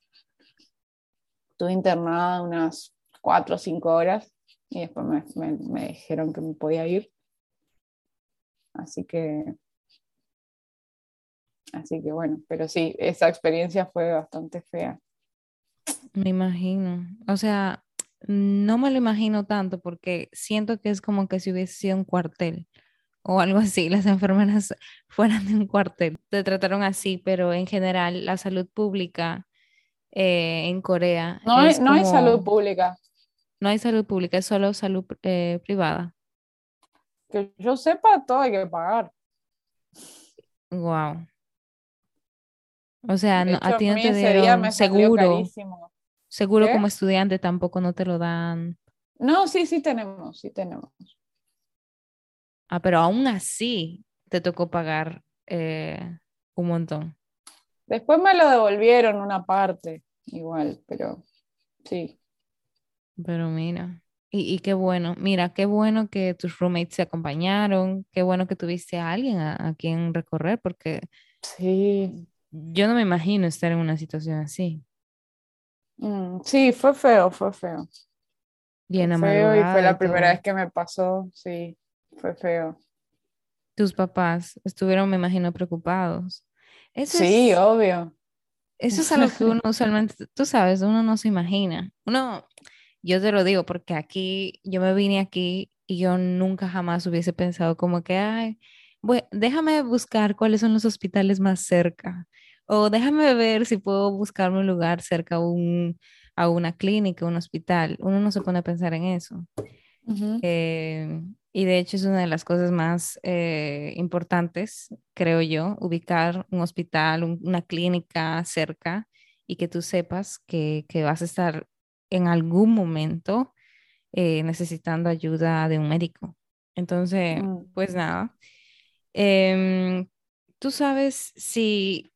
Estuve internada unas cuatro o cinco horas y después me, dijeron que me podía ir. Así que, así que bueno, pero sí, esa experiencia fue bastante fea. Me imagino, o sea, no me lo imagino tanto porque siento que es como que si hubiese sido un cuartel o algo así, las enfermeras fueran de un cuartel. Te trataron así, pero en general la salud pública eh, en Corea. No, no hay salud pública. No hay salud pública, es solo salud eh, privada. Que yo sepa, todo hay que pagar. Wow. O sea, a ti no te dieron seguro. Seguro como estudiante tampoco no te lo dan. No, sí, sí tenemos, sí tenemos. Ah, pero aún así te tocó pagar eh, un montón. Después me lo devolvieron una parte, igual, pero sí. Pero mira, y, y qué bueno, mira, qué bueno que tus roommates se acompañaron, qué bueno que tuviste a alguien a, a quien recorrer, porque Sí, yo no me imagino estar en una situación así. Mm, sí, fue feo, fue feo. Bien Fue feo y fue y la primera vez que me pasó, sí, fue feo. Tus papás estuvieron, me imagino, preocupados. Eso Sí, es, obvio. eso es algo que uno usualmente, tú sabes, uno no se imagina. Uno, yo te lo digo porque aquí, yo me vine aquí y yo nunca jamás hubiese pensado como que, ay, déjame buscar cuáles son los hospitales más cerca. O déjame ver si puedo buscarme un lugar cerca a un, a una clínica, un hospital. Uno no se pone a pensar en eso. Eh, y de hecho es una de las cosas más eh, importantes, creo yo, ubicar un hospital, un- una clínica cerca y que tú sepas que, que vas a estar en algún momento eh, necesitando ayuda de un médico. Entonces, mm. pues nada, Em, tú sabes si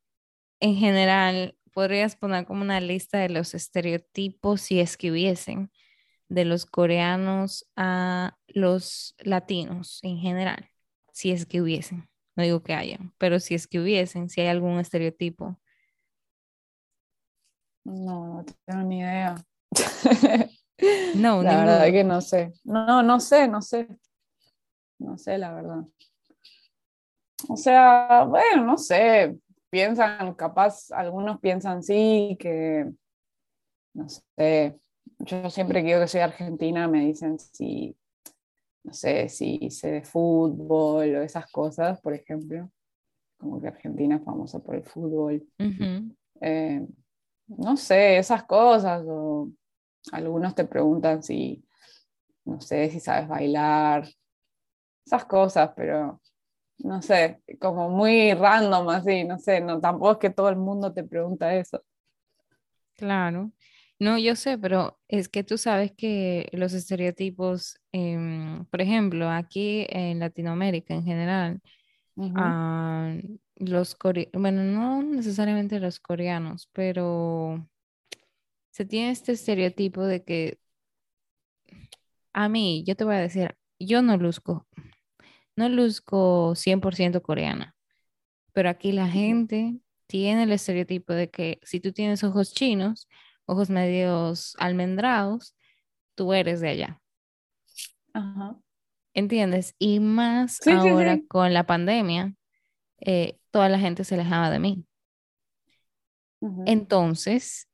en general podrías poner como una lista de los estereotipos, si es que hubiesen de los coreanos a los latinos en general, si es que hubiesen. No digo que hayan, pero si es que hubiesen, si hay algún estereotipo. No, no tengo ni idea. No, La verdad ninguno. que no sé. No, no sé, no sé. No sé, la verdad. O sea, bueno, no sé. Piensan, capaz, algunos piensan sí, que, no sé. Yo siempre que digo que soy argentina, me dicen si, no sé, si sé de fútbol o esas cosas, por ejemplo. Como que Argentina es famosa por el fútbol. Eh, no sé, esas cosas. O algunos te preguntan si, no sé, si sabes bailar. Esas cosas, pero no sé, como muy random así, no sé, no, tampoco es que todo el mundo te pregunta eso. claro. No, yo sé, pero es que tú sabes que los estereotipos, em, por ejemplo, aquí en Latinoamérica en general, Ujú, ah, los coreanos, bueno, no necesariamente los coreanos, pero se tiene este estereotipo de que a mí, yo te voy a decir, yo no luzco, no luzco 100% coreana, pero aquí la gente tiene el estereotipo de que si tú tienes ojos chinos, ojos medios almendrados, tú eres de allá, Ajá. ¿entiendes? Y más Sí, ahora sí. con la pandemia, eh, toda la gente se alejaba de mí. Entonces,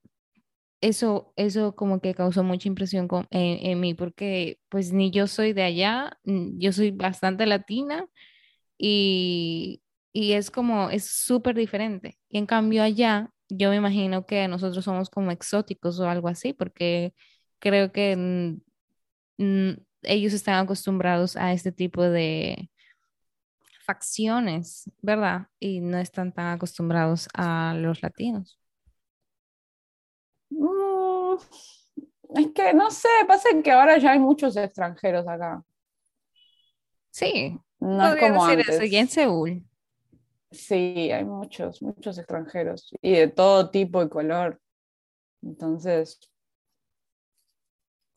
eso, eso como que causó mucha impresión en, mí, porque pues ni yo soy de allá, yo soy bastante latina y, y es como, es súper diferente. Y en cambio allá, yo me imagino que nosotros somos como exóticos o algo así, porque creo que ellos están acostumbrados a este tipo de facciones, ¿verdad? Y no están tan acostumbrados a los latinos. Es que no sé, pasa que ahora ya hay muchos extranjeros acá. Sí, No es como decir eso, ya en antes. Seúl. Sí, hay muchos, muchos extranjeros y de todo tipo y color. Entonces,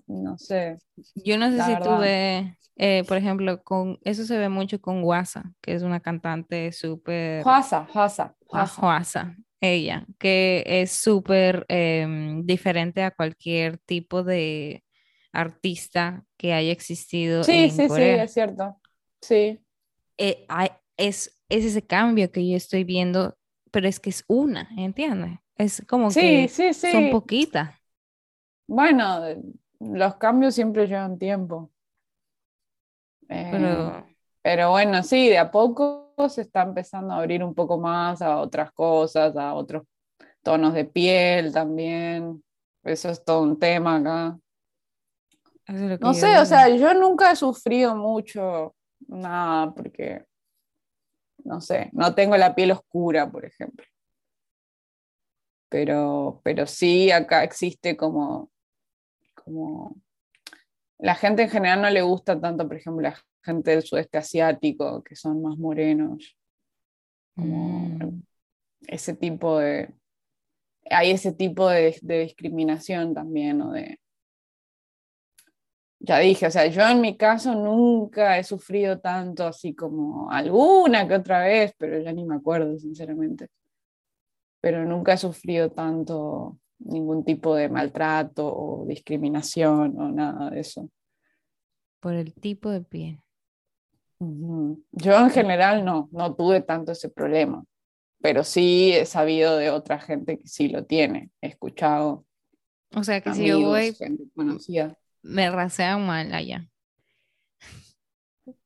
no sé, Yo no sé si verdad. ves, eh, por ejemplo, con eso se ve mucho con Guasa, que es una cantante súper Hasa, Hasa, Hasa. Ella, que es súper em, diferente a cualquier tipo de artista que haya existido Sí, en sí, sí, es cierto. Sí. Eh, hay- es, es ese cambio que yo estoy viendo, pero es que es una, ¿entiendes? Es como Sí, que sí, son poquitas, Bueno, los cambios siempre llevan tiempo. Eh, pero pero bueno, sí, de a poco se está empezando a abrir un poco más a otras cosas, a otros tonos de piel también. Eso es todo un tema acá. es No sé, o sea, yo nunca he sufrido mucho nada porque, no sé, no tengo la piel oscura, por ejemplo. Pero, pero sí, acá existe como, como la gente en general no le gusta tanto, por ejemplo, la gente del sudeste asiático, que son más morenos, como Mm. ese tipo de, hay ese tipo de, de discriminación también, o de, ya dije, o sea, yo en mi caso nunca he sufrido tanto así como alguna que otra vez, pero ya ni me acuerdo, sinceramente. Pero nunca he sufrido tanto ningún tipo de maltrato o discriminación o nada de eso. Por el tipo de piel. Ujú. Yo en general no, no tuve tanto ese problema, pero sí he sabido de otra gente que sí lo tiene. He escuchado O sea que si yo voy, conocida. me rasean mal allá.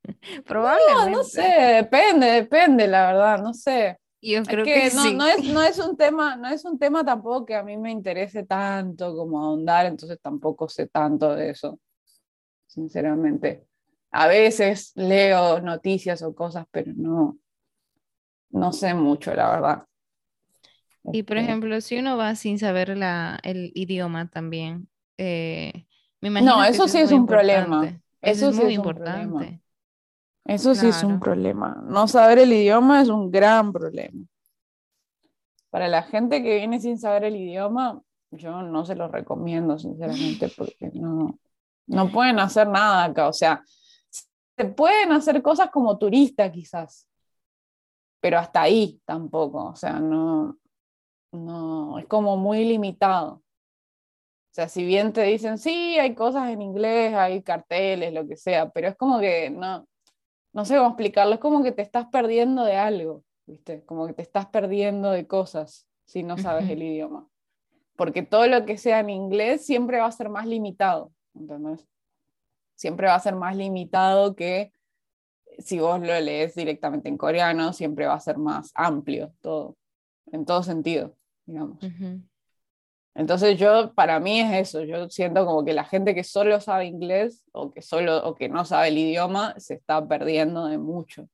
No, Probablemente. no sé, depende, depende, la verdad, no sé. Yo Es creo que que no, sí. no es, no es un tema, no es un tema tampoco que a mí me interese tanto como ahondar, entonces tampoco sé tanto de eso, sinceramente. A veces leo noticias o cosas, pero no, no sé mucho, la verdad. Y por Este, ejemplo, si uno va sin saber la, el idioma también, eh, me imagino No, que eso sí es un problema. Eso Eso es sí muy es un problema. importante. Eso sí es un problema. No saber el idioma es un gran problema. Para la gente que viene sin saber el idioma, yo no se los recomiendo, sinceramente, porque no, no pueden hacer nada acá. O sea, se pueden hacer cosas como turista quizás, pero hasta ahí tampoco. O sea, no, no, es como muy limitado. O sea, si bien te dicen, sí, hay cosas en inglés, hay carteles, lo que sea, pero es como que no, no sé cómo explicarlo, es como que te estás perdiendo de algo, ¿viste? Como que te estás perdiendo de cosas si no sabes el idioma. Porque todo lo que sea en inglés siempre va a ser más limitado, ¿entendés? Siempre va a ser más limitado que si vos lo lees directamente en coreano, siempre va a ser más amplio todo, en todo sentido, digamos. Entonces yo, para mí es eso, yo siento como que la gente que solo sabe inglés o que solo o que no sabe el idioma se está perdiendo de mucho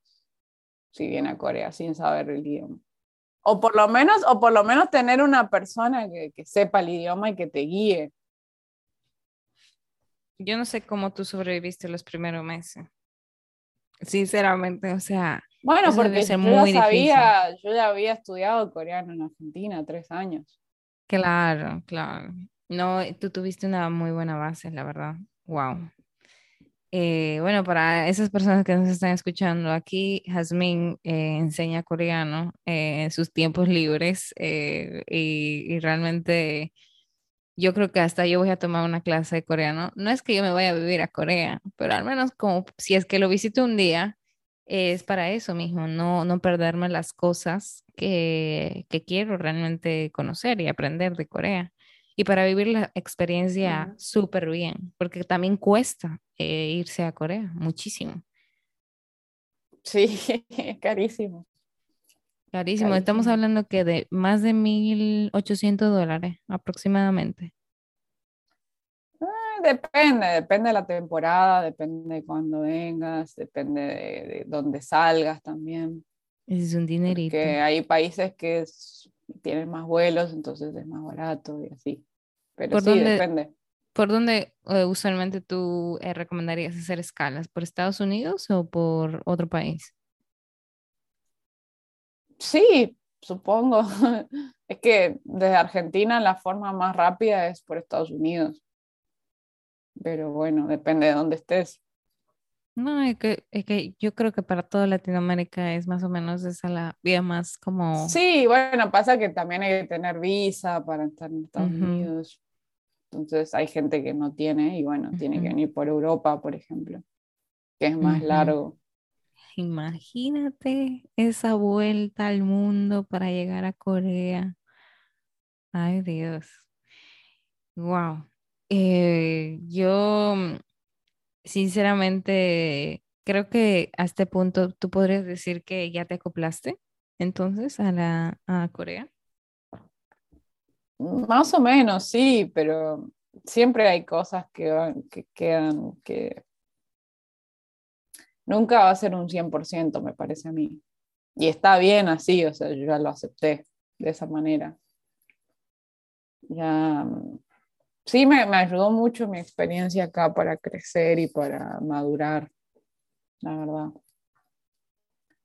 si viene a Corea sin saber el idioma. O por lo menos, o por lo menos tener una persona que, que sepa el idioma y que te guíe. Yo no sé cómo tú sobreviviste los primeros meses. Sinceramente, o sea, Bueno, porque yo ya muy difícil. sabía, yo ya había estudiado coreano en Argentina tres años. Claro, claro. No, tú tuviste una muy buena base, la verdad. Wow. Eh, bueno, para esas personas que nos están escuchando, aquí Jazmín eh, enseña coreano eh, en sus tiempos libres eh, y, realmente yo creo que hasta yo voy a tomar una clase de coreano. No es que yo me vaya a vivir a Corea, pero al menos como si es que lo visito un día, es para eso mismo, no, no perderme las cosas que, que quiero realmente conocer y aprender de Corea. Y para vivir la experiencia Ujú. súper bien, porque también cuesta eh, irse a Corea, muchísimo. Sí, carísimo. Carísimo. Estamos hablando que de más de 1.800 dólares aproximadamente. Depende, depende de la temporada, depende de cuándo vengas, depende de, de dónde salgas también. Ese es un dinerito. Porque hay países que es- tienen más vuelos, entonces es más barato y así. Pero ¿Por sí, dónde- depende. ¿Por dónde eh, usualmente tú eh, recomendarías hacer escalas? ¿Por Estados Unidos o por otro país? Sí, supongo. Es que desde Argentina la forma más rápida es por Estados Unidos. Pero bueno, depende de dónde estés. No, es que, es que yo creo que para toda Latinoamérica es más o menos esa la vía más como... Sí, bueno, pasa que también hay que tener visa para estar en Estados Ujú. Unidos. Entonces hay gente que no tiene y bueno, tiene que venir por Europa, por ejemplo, que es más Ujú. largo. Imagínate esa vuelta al mundo para llegar a Corea. Ay, Dios. Wow. Yo, mm, sinceramente, creo que a este punto tú podrías decir que ya te acoplaste entonces a la a Corea. Más o menos, sí, pero siempre hay cosas que, van- que quedan, que nunca va a ser un 100%, me parece a mí. Y está bien así, o sea, yo ya lo acepté de esa manera. Ya, mm, sí me, me ayudó mucho mi experiencia acá para crecer y para madurar, la verdad.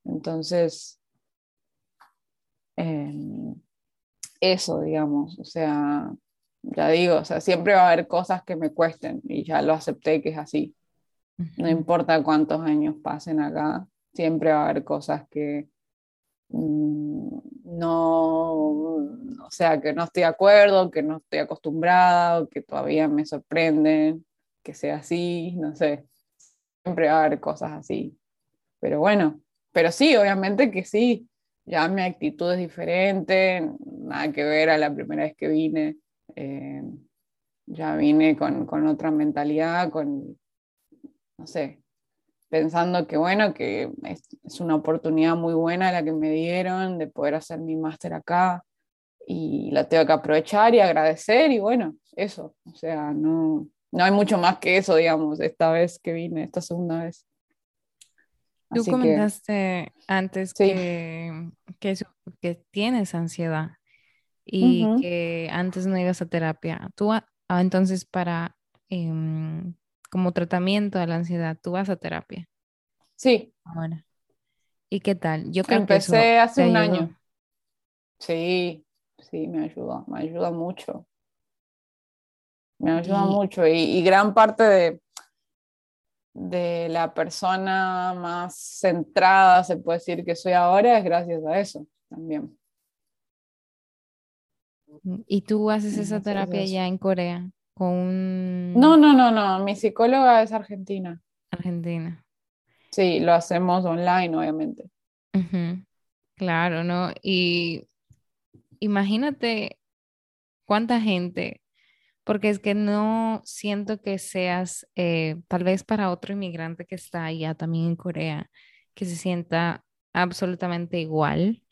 Entonces, em, eso, digamos, o sea, ya digo, o sea, siempre va a haber cosas que me cuesten y ya lo acepté que es así. No importa cuántos años pasen acá, siempre va a haber cosas que mm, no, o sea, que no estoy de acuerdo, que no estoy acostumbrada, que todavía me sorprenden, que sea así, no sé. Siempre va a haber cosas así. Pero bueno, pero sí, obviamente que sí, ya mi actitud es diferente, nada que ver a la primera vez que vine. Eh, ya vine con, con, otra mentalidad, con, no sé, pensando que bueno, que es, es, una oportunidad muy buena la que me dieron de poder hacer mi máster acá y la tengo que aprovechar y agradecer y bueno, eso, o sea, no, no hay mucho más que eso, digamos, esta vez que vine, esta segunda vez. Tú comentaste antes que, que, tienes ansiedad y que antes no ibas a terapia. Tú, ah, entonces, para em, como tratamiento de la ansiedad, tú vas a terapia. Sí. Ahora. ¿Y qué tal? Yo creo Empecé que hace un año. Sí, sí, me ayuda, me ayuda mucho. Me ayuda mucho y gran parte de, de la persona más centrada, se puede decir que soy ahora, es gracias a eso también. ¿Y tú haces esa terapia ya en Corea? Con No, no, no, no, mi psicóloga es argentina. Argentina. Sí, lo hacemos online, obviamente. Claro, ¿no? Y imagínate cuánta gente porque es que no siento que seas, eh, tal vez para otro inmigrante que está allá también en Corea, que se sienta absolutamente igual,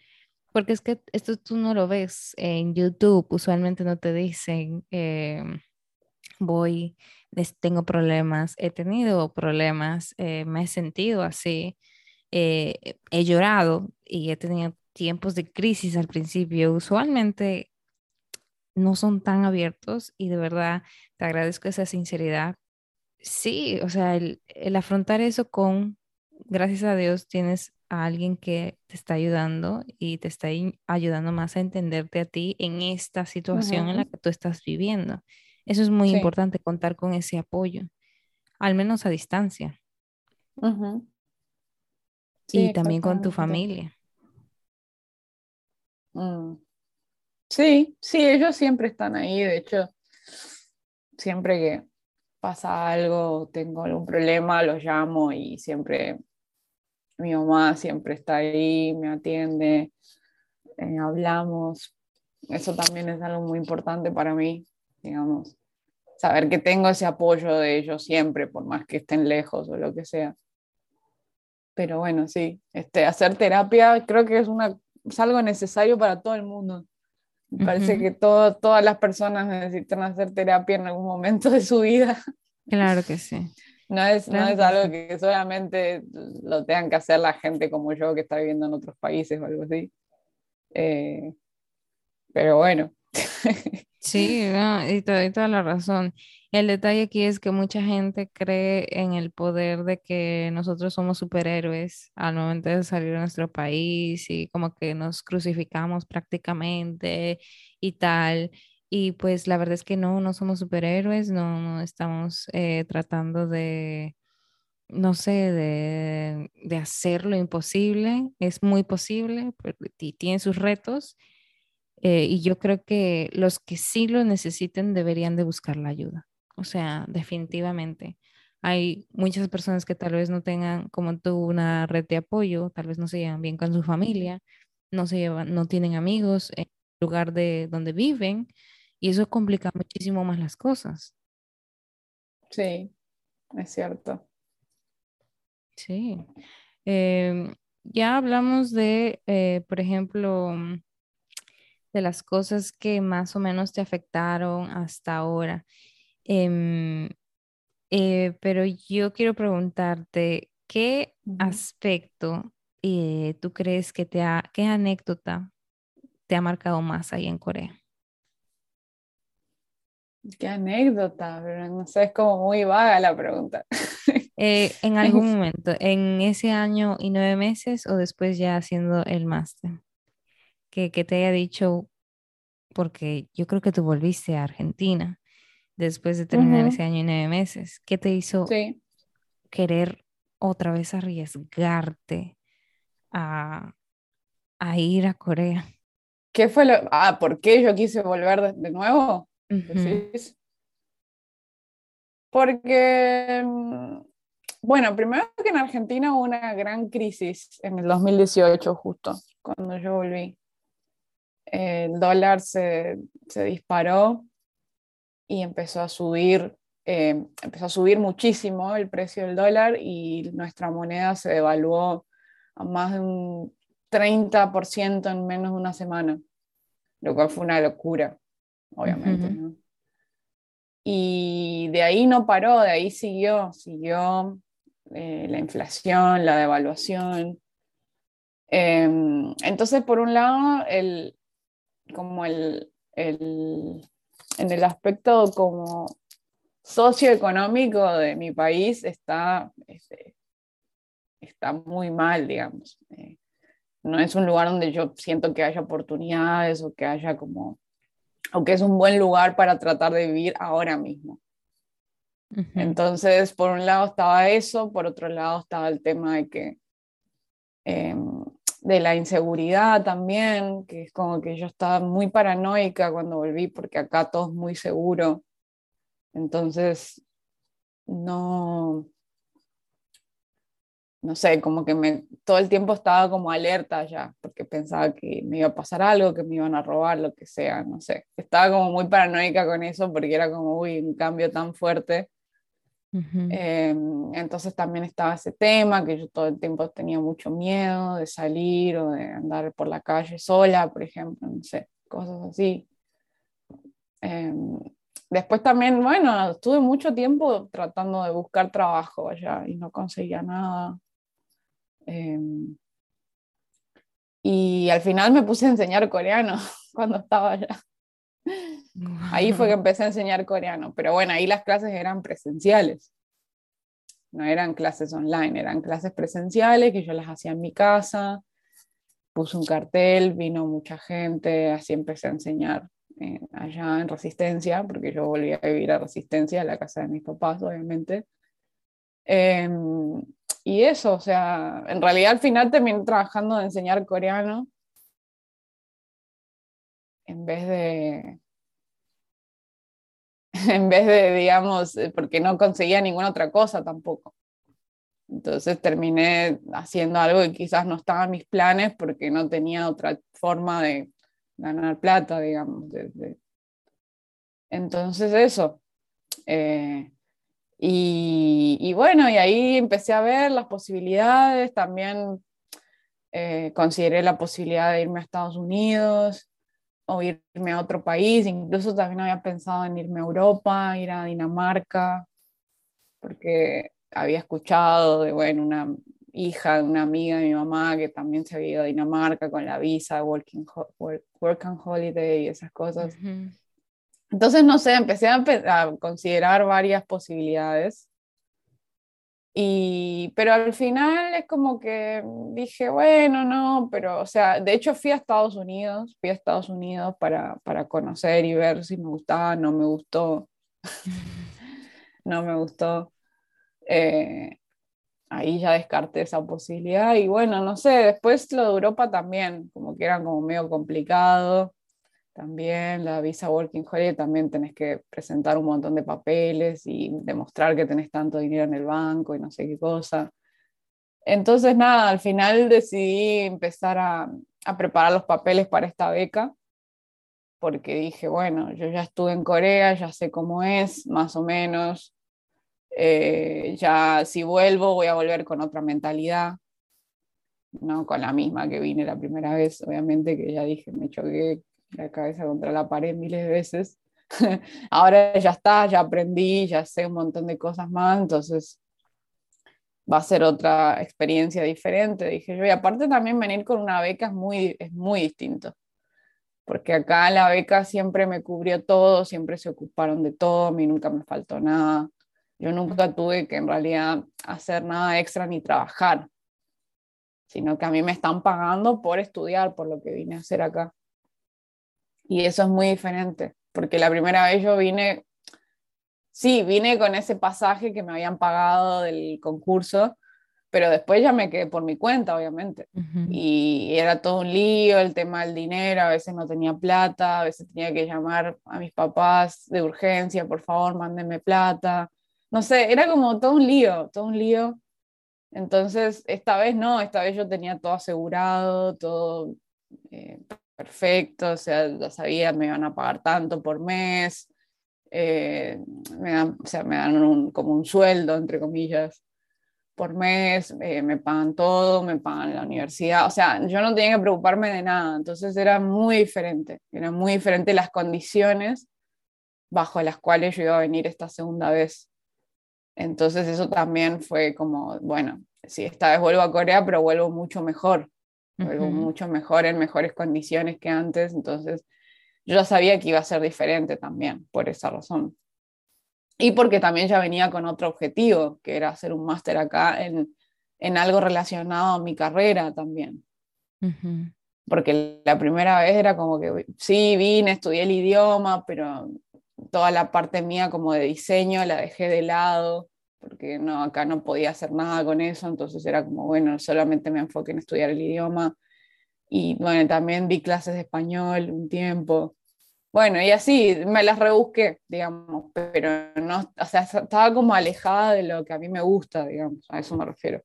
porque es que esto tú no lo ves en YouTube, usualmente no te dicen, eh, voy, tengo problemas, he tenido problemas, eh, me he sentido así, he llorado y he tenido tiempos de crisis al principio. Usualmente no son tan abiertos y de verdad te agradezco esa sinceridad. Sí, o sea, el, afrontar eso con, gracias a Dios, tienes a alguien que te está ayudando y te está ayudando más a entenderte a ti en esta situación en la que tú estás viviendo. Eso es muy importante, contar con ese apoyo, al menos a distancia. y también con tu familia. Mm. Sí, sí, ellos siempre están ahí. De hecho, siempre que pasa algo, tengo algún problema, los llamo y siempre mi mamá siempre está ahí, me atiende, eh, hablamos. Eso también es algo muy importante para mí, digamos, saber que tengo ese apoyo de ellos siempre, por más que estén lejos o lo que sea. Pero bueno, sí, este, hacer terapia creo que es, una, es algo necesario para todo el mundo. Me parece que todo, todas las personas necesitan hacer terapia en algún momento de su vida. Claro que sí. No es, no es algo que solamente lo tengan que hacer la gente como yo que está viviendo en otros países o algo así. Eh, pero bueno. Sí, y, te doy toda la razón. El detalle aquí es que mucha gente cree en el poder de que nosotros somos superhéroes al momento de salir de nuestro país y como que nos crucificamos prácticamente y tal. Y pues la verdad es que no, no somos superhéroes, no, no estamos eh, tratando de, no sé, de, de, hacer lo imposible. Es muy posible, pero tiene sus retos. Eh, y yo creo que los que sí lo necesiten deberían de buscar la ayuda. O sea, definitivamente. Hay muchas personas que tal vez no tengan como tú una red de apoyo, tal vez no se llevan bien con su familia, no se llevan, no tienen amigos en el lugar de donde viven y eso complica muchísimo más las cosas. Sí, es cierto. Sí. Em, ya hablamos de, eh, por ejemplo, de las cosas que más o menos te afectaron hasta ahora. Em, eh, pero yo quiero preguntarte, ¿qué aspecto eh, tú crees que te ha, qué anécdota te ha marcado más ahí en Corea? Qué anécdota, pero no sé, es como muy vaga la pregunta. Eh, en algún momento, en ese año y nueve meses o después ya haciendo el máster, que, que te haya dicho, porque yo creo que tú volviste a Argentina después de terminar ese año y nueve meses. ¿Qué te hizo Sí. querer otra vez arriesgarte a, a ir a Corea? ¿Qué fue lo... Ah, ¿por qué yo quise volver de, nuevo? Porque, bueno, primero que en Argentina hubo una gran crisis en el 2018 justo, cuando yo volví. El dólar se, se disparó y empezó a subir, eh, empezó a subir muchísimo el precio del dólar y nuestra moneda se devaluó a más de un 30% en menos de una semana, lo cual fue una locura, obviamente. Y de ahí no paró, de ahí siguió, siguió eh, la inflación, la devaluación. Em, entonces, por un lado, el, como el, el- en el aspecto como socioeconómico de mi país está, este, está muy mal, digamos. Eh, no es un lugar donde yo siento que haya oportunidades o que haya como, o que es un buen lugar para tratar de vivir ahora mismo. Entonces, por un lado estaba eso, por otro lado estaba el tema de que em, de la inseguridad también, que es como que yo estaba muy paranoica cuando volví porque acá todo es muy seguro. Entonces, no, no sé, como que me, todo el tiempo estaba como alerta ya, porque pensaba que me iba a pasar algo, que me iban a robar, lo que sea, no sé. Estaba como muy paranoica con eso porque era como, uy, un cambio tan fuerte. Ujú. Eh, entonces también estaba ese tema, que yo todo el tiempo tenía mucho miedo de salir o de andar por la calle sola, por ejemplo, no sé, cosas así. Eh, después también, bueno, estuve mucho tiempo tratando de buscar trabajo allá y no conseguía nada. Eh, y al final me puse a enseñar coreano cuando estaba allá. Ahí fue que empecé a enseñar coreano, pero bueno, ahí las clases eran presenciales. No eran clases online, eran clases presenciales que yo las hacía en mi casa. Puse un cartel, vino mucha gente, así empecé a enseñar eh, allá en Resistencia, porque yo volví a vivir a Resistencia, a la casa de mis papás, obviamente. Eh, y eso, o sea, en realidad al final terminé trabajando de enseñar coreano en vez de, en vez de, digamos, eh, porque no conseguía ninguna otra cosa tampoco. Entonces terminé haciendo algo que quizás no estaba en mis planes porque no tenía otra forma de ganar plata, digamos. Entonces eso. Eh, y, y bueno, y ahí empecé a ver las posibilidades, también eh, consideré la posibilidad de irme a Estados Unidos o irme a otro país, incluso también había pensado en irme a Europa, ir a Dinamarca, porque había escuchado de, bueno, una hija de una amiga de mi mamá que también se había ido a Dinamarca con la visa, working, work, work and holiday y esas cosas. Ujú. Entonces, no sé, empecé a, a considerar varias posibilidades. Y, pero al final es como que dije, bueno, no, pero, o sea, de hecho fui a Estados Unidos, fui a Estados Unidos para, para conocer y ver si me gustaba, no me gustó, no me gustó. Eh, ahí ya descarté esa posibilidad y bueno, no sé, después lo de Europa también, como que era como medio complicado. También la visa Working Holiday también tenés que presentar un montón de papeles y demostrar que tenés tanto dinero en el banco y no sé qué cosa. Entonces, nada, al final decidí empezar a, preparar los papeles para esta beca, porque dije, bueno, yo ya estuve en Corea, ya sé cómo es, más o menos. Eh, ya si vuelvo, voy a volver con otra mentalidad, no con la misma que vine la primera vez, obviamente, que ya dije, me choqué la cabeza contra la pared miles de veces. Ahora ya está, ya aprendí, ya sé un montón de cosas más, entonces va a ser otra experiencia diferente, dije yo. Y aparte también venir con una beca es muy, es muy distinto. porque acá la beca siempre me cubrió todo, siempre se ocuparon de todo, a mí nunca me faltó nada. Yo nunca tuve que en realidad hacer nada extra ni trabajar, sino que a mí me están pagando por estudiar, por lo que vine a hacer acá. Y eso es muy diferente, porque la primera vez yo vine, sí, vine con ese pasaje que me habían pagado del concurso, pero después ya me quedé por mi cuenta, obviamente. Y era todo un lío, el tema del dinero, a veces no tenía plata, a veces tenía que llamar a mis papás de urgencia, por favor, mándenme plata. No sé, era como todo un lío, todo un lío. Entonces, esta vez no, esta vez yo tenía todo asegurado, todo eh, perfecto, o sea, ya sabía, me iban a pagar tanto por mes, eh, me dan, o sea, me dan como un sueldo, entre comillas por mes, eh, me pagan todo, me pagan la universidad, o sea, yo no tenía que preocuparme de nada, entonces era muy diferente, eran muy diferentes las condiciones bajo las cuales yo iba a venir esta segunda vez. Entonces eso también fue como, bueno, sí, esta vez vuelvo a Corea, pero vuelvo mucho mejor, vuelvo mucho mejor, en mejores condiciones que antes, entonces yo ya sabía que iba a ser diferente también, por esa razón. Y porque también ya venía con otro objetivo, que era hacer un máster acá en, en, algo relacionado a mi carrera también. Porque la primera vez era como que, sí, vine, estudié el idioma, pero toda la parte mía como de diseño la dejé de lado, porque no, acá no podía hacer nada con eso, entonces era como, bueno, solamente me enfoqué en estudiar el idioma. Y bueno, también di clases de español un tiempo. Bueno, y así me las rebusqué, digamos, pero no, o sea, estaba como alejada de lo que a mí me gusta, digamos, a eso me refiero.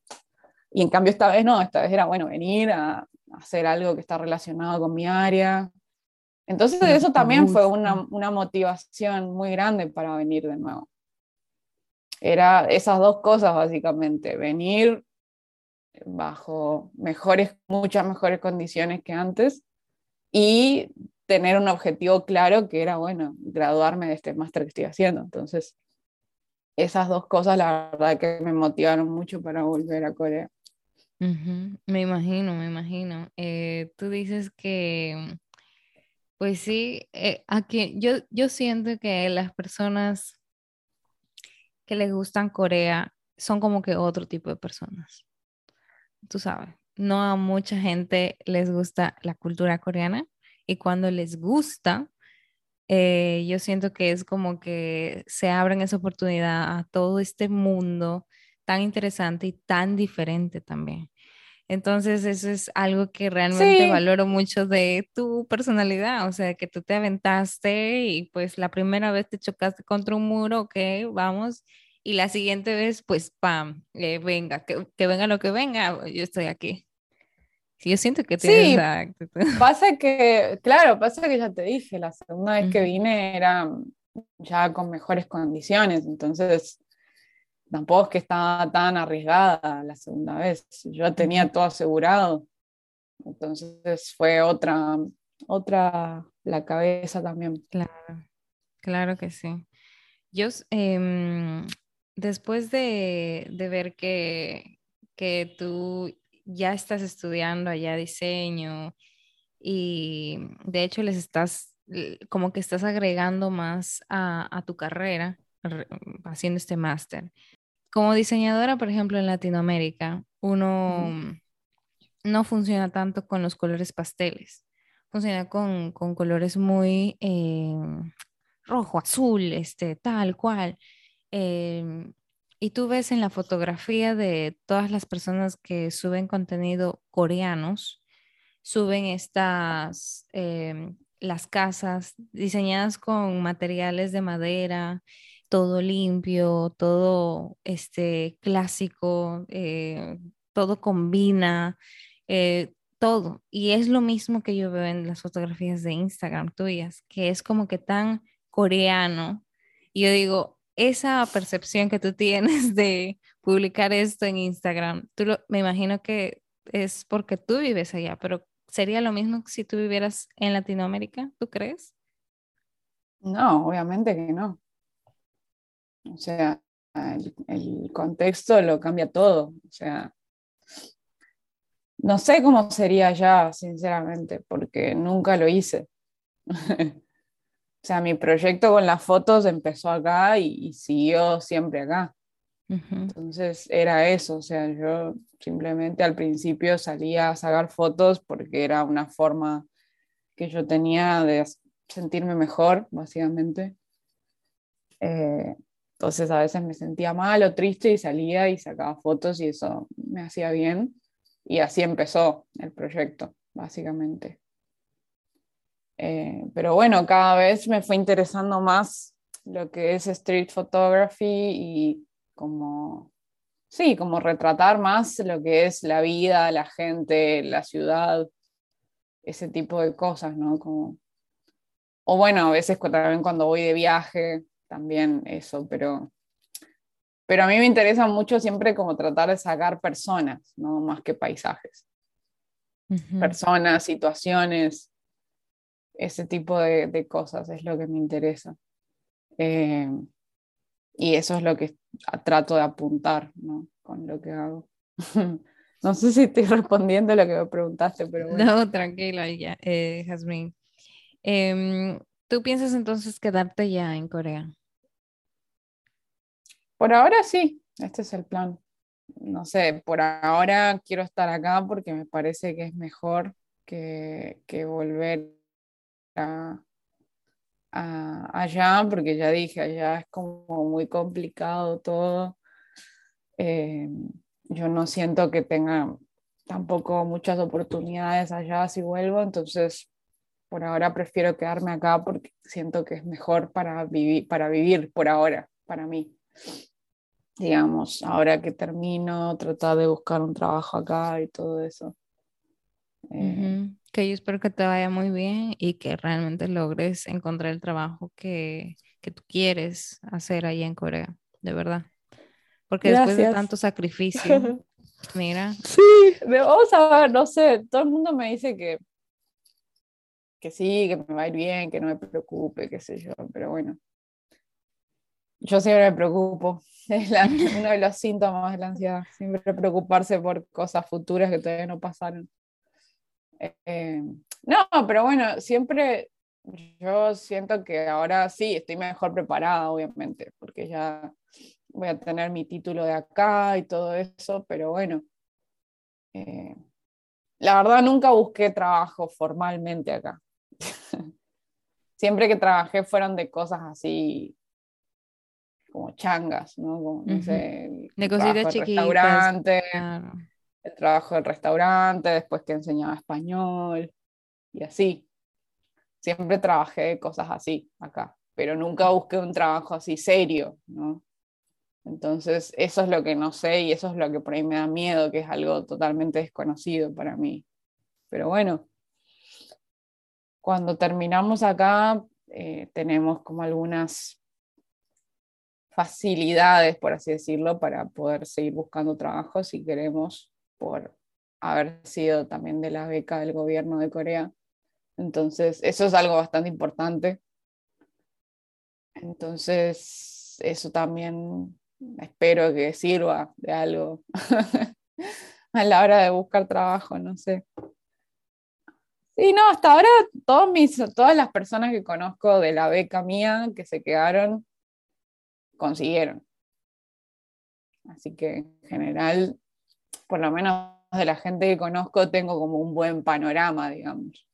Y en cambio esta vez no, esta vez era, bueno, venir a, hacer algo que está relacionado con mi área. Entonces eso también fue una, una motivación muy grande para venir de nuevo. Era esas dos cosas básicamente, venir bajo mejores, muchas mejores condiciones que antes y tener un objetivo claro que era, bueno, graduarme de este máster que estoy haciendo. Entonces, esas dos cosas, la verdad que me motivaron mucho para volver a Corea. Me imagino, me imagino. Eh, tú dices que, pues sí, eh, aquí yo, yo siento que las personas que les gustan Corea son como que otro tipo de personas. Tú sabes, no a mucha gente les gusta la cultura coreana y cuando les gusta, eh, yo siento que es como que se abren esa oportunidad a todo este mundo tan interesante y tan diferente también. Entonces, eso es algo que realmente valoro mucho de tu personalidad, o sea, que tú te aventaste y pues la primera vez te chocaste contra un muro, ok, vamos, y la siguiente vez, pues, pam, eh, venga, que, que venga lo que venga, yo estoy aquí. Sí, yo siento que tienes sí, Pasa que, claro, pasa que ya te dije, la segunda vez que vine era ya con mejores condiciones, entonces tampoco es que estaba tan arriesgada la segunda vez. Yo tenía todo asegurado, entonces fue otra, otra la cabeza también. Claro, claro que sí. Yo, em, después de, de ver que, que tú ya estás estudiando allá diseño y de hecho les estás, como que estás agregando más a, tu carrera haciendo este máster. Como diseñadora, por ejemplo, en Latinoamérica, uno no funciona tanto con los colores pasteles, funciona con, colores muy eh, rojo, azul, este, tal cual. Em, y tú ves en la fotografía de todas las personas que suben contenido coreanos, suben estas, em, las casas diseñadas con materiales de madera, todo limpio, todo este, clásico, eh, todo combina, eh, todo. Y es lo mismo que yo veo en las fotografías de Instagram tuyas, que es como que tan coreano. Y yo digo, esa percepción que tú tienes de publicar esto en Instagram, tú me imagino que es porque tú vives allá, pero ¿sería lo mismo si tú vivieras en Latinoamérica? ¿Tú crees? No, obviamente que no. O sea, el, el contexto lo cambia todo. O sea, no sé cómo sería allá, sinceramente, porque nunca lo hice. o sea, mi proyecto con las fotos empezó acá y, siguió siempre acá. Entonces era eso, o sea, yo simplemente al principio salía a sacar fotos porque era una forma que yo tenía de sentirme mejor, básicamente. Eh, entonces a veces me sentía mal o triste y salía y sacaba fotos y eso me hacía bien. Y así empezó el proyecto, básicamente. Eh, pero bueno, cada vez me fue interesando más lo que es street photography y como, sí, como retratar más lo que es la vida, la gente, la ciudad, ese tipo de cosas, ¿no? O bueno, a veces también cuando voy de viaje, también eso, pero, pero a mí me interesa mucho siempre como tratar de sacar personas, ¿no? Más que paisajes. Personas, situaciones, ese tipo de, cosas es lo que me interesa. Eh, y eso es lo que trato de apuntar ¿no? con lo que hago. no sé si estoy respondiendo a lo que me preguntaste, pero bueno. No, tranquila, ya, eh, Jasmine. Em, ¿Tú piensas entonces quedarte ya en Corea? Por ahora sí, este es el plan. No sé, por ahora quiero estar acá porque me parece que es mejor que, que volver allá, porque ya dije, allá es como muy complicado todo. Eh, yo no siento que tenga tampoco muchas oportunidades allá si vuelvo, entonces por ahora prefiero quedarme acá porque siento que es mejor para vivir, para vivir por ahora, para mí. Digamos, ahora que termino, tratar de buscar un trabajo acá y todo eso. Eh, que yo espero que te vaya muy bien y que realmente logres encontrar el trabajo que, que tú quieres hacer ahí en Corea, de verdad. Porque después de tanto sacrificio, mira. Sí, vamos a ver, no sé, todo el mundo me dice que, que sí, que me va a ir bien, que no me preocupe, qué sé yo, pero bueno. Yo siempre me preocupo, es uno de los síntomas de la ansiedad, siempre preocuparse por cosas futuras que todavía no pasaron. Eh, no, pero bueno, siempre yo siento que ahora sí estoy mejor preparada, obviamente, porque ya voy a tener mi título de acá y todo eso, pero bueno, eh, la verdad nunca busqué trabajo formalmente acá. Siempre que trabajé fueron de cosas así como changas, ¿no? Como, no sé, de cositas chiquitas. Restaurante, el trabajo del restaurante, después que enseñaba español y así. Siempre trabajé cosas así acá, pero nunca busqué un trabajo así serio, ¿no? Entonces, eso es lo que no sé y eso es lo que por ahí me da miedo, que es algo totalmente desconocido para mí. Pero bueno, cuando terminamos acá, eh, tenemos como algunas facilidades, por así decirlo, para poder seguir buscando trabajo si queremos por haber sido también de la beca del gobierno de Corea. Entonces, eso es algo bastante importante. Entonces, eso también espero que sirva de algo a la hora de buscar trabajo, no sé. Sí, no, hasta ahora todos mis, todas las personas que conozco de la beca mía que se quedaron, consiguieron. Así que en general por lo menos de la gente que conozco, tengo como un buen panorama, digamos.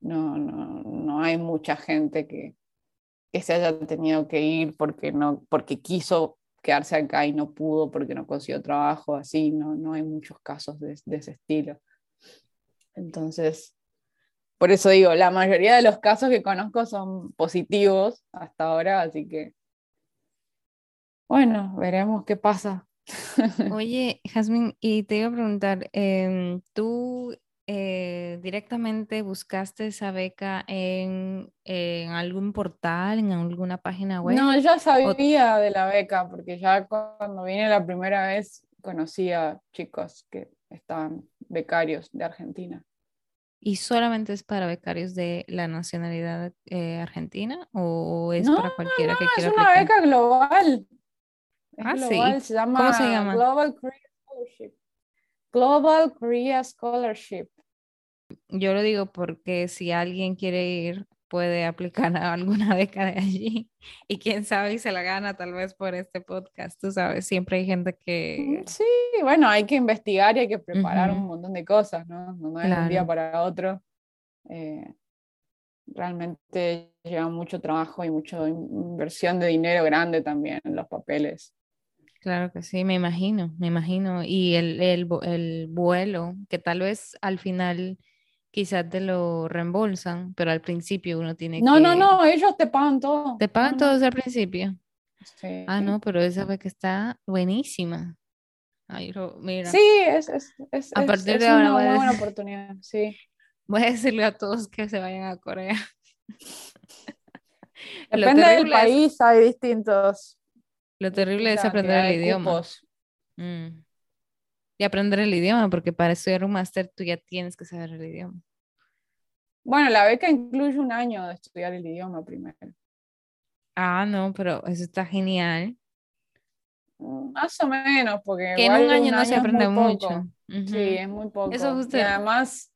No, no, no hay mucha gente que, que se haya tenido que ir porque, no, porque quiso quedarse acá y no pudo porque no consiguió trabajo, así, no, no hay muchos casos de, de ese estilo. Entonces, por eso digo, la mayoría de los casos que conozco son positivos hasta ahora, así que, bueno, veremos qué pasa. Oye, Jasmine, y te iba a preguntar, em, ¿tú eh, directamente buscaste esa beca en, algún portal, en alguna página web? No, ya sabía de la beca, porque ya cuando vine la primera vez conocí a chicos que estaban becarios de Argentina. ¿Y solamente es para becarios de la nacionalidad eh, argentina o es para cualquiera que quiera? Es una beca global ah, sí. se llama, ¿Cómo se llama? Global Korea Scholarship. Global Korea Scholarship. yo lo digo porque si alguien quiere ir, puede aplicar a alguna beca de allí. Y quién sabe y se la gana tal vez por este podcast. Tú sabes, siempre hay gente que... Mm, sí, bueno, hay que investigar y hay que preparar un montón de cosas, ¿no? No, es de un día para otro. Eh, realmente lleva mucho trabajo y mucha inversión de dinero grande también en los papeles. Claro que sí, me imagino, me imagino. Y el, el, el vuelo, que tal vez al final quizás te lo reembolsan, pero al principio uno tiene no, que... No, no, no, ellos te pagan todo. ¿Te pagan todo desde el principio? Sí. Ah, no, pero esa vez que está buenísima. Ay, mira. Sí, es, es, es, a partir de ahora una buena oportunidad, sí. Voy a decirle a todos que se vayan a Corea. Depende del país, hay distintos. Lo terrible es aprender el idioma. Mm. Y aprender el idioma, porque para estudiar un máster tú ya tienes que saber el idioma. Bueno, la beca incluye un año de estudiar el idioma primero. Ah, no, pero eso está genial. Mm, más o menos, porque que en un año, no se aprende mucho. Sí, es muy poco. Eso es Y además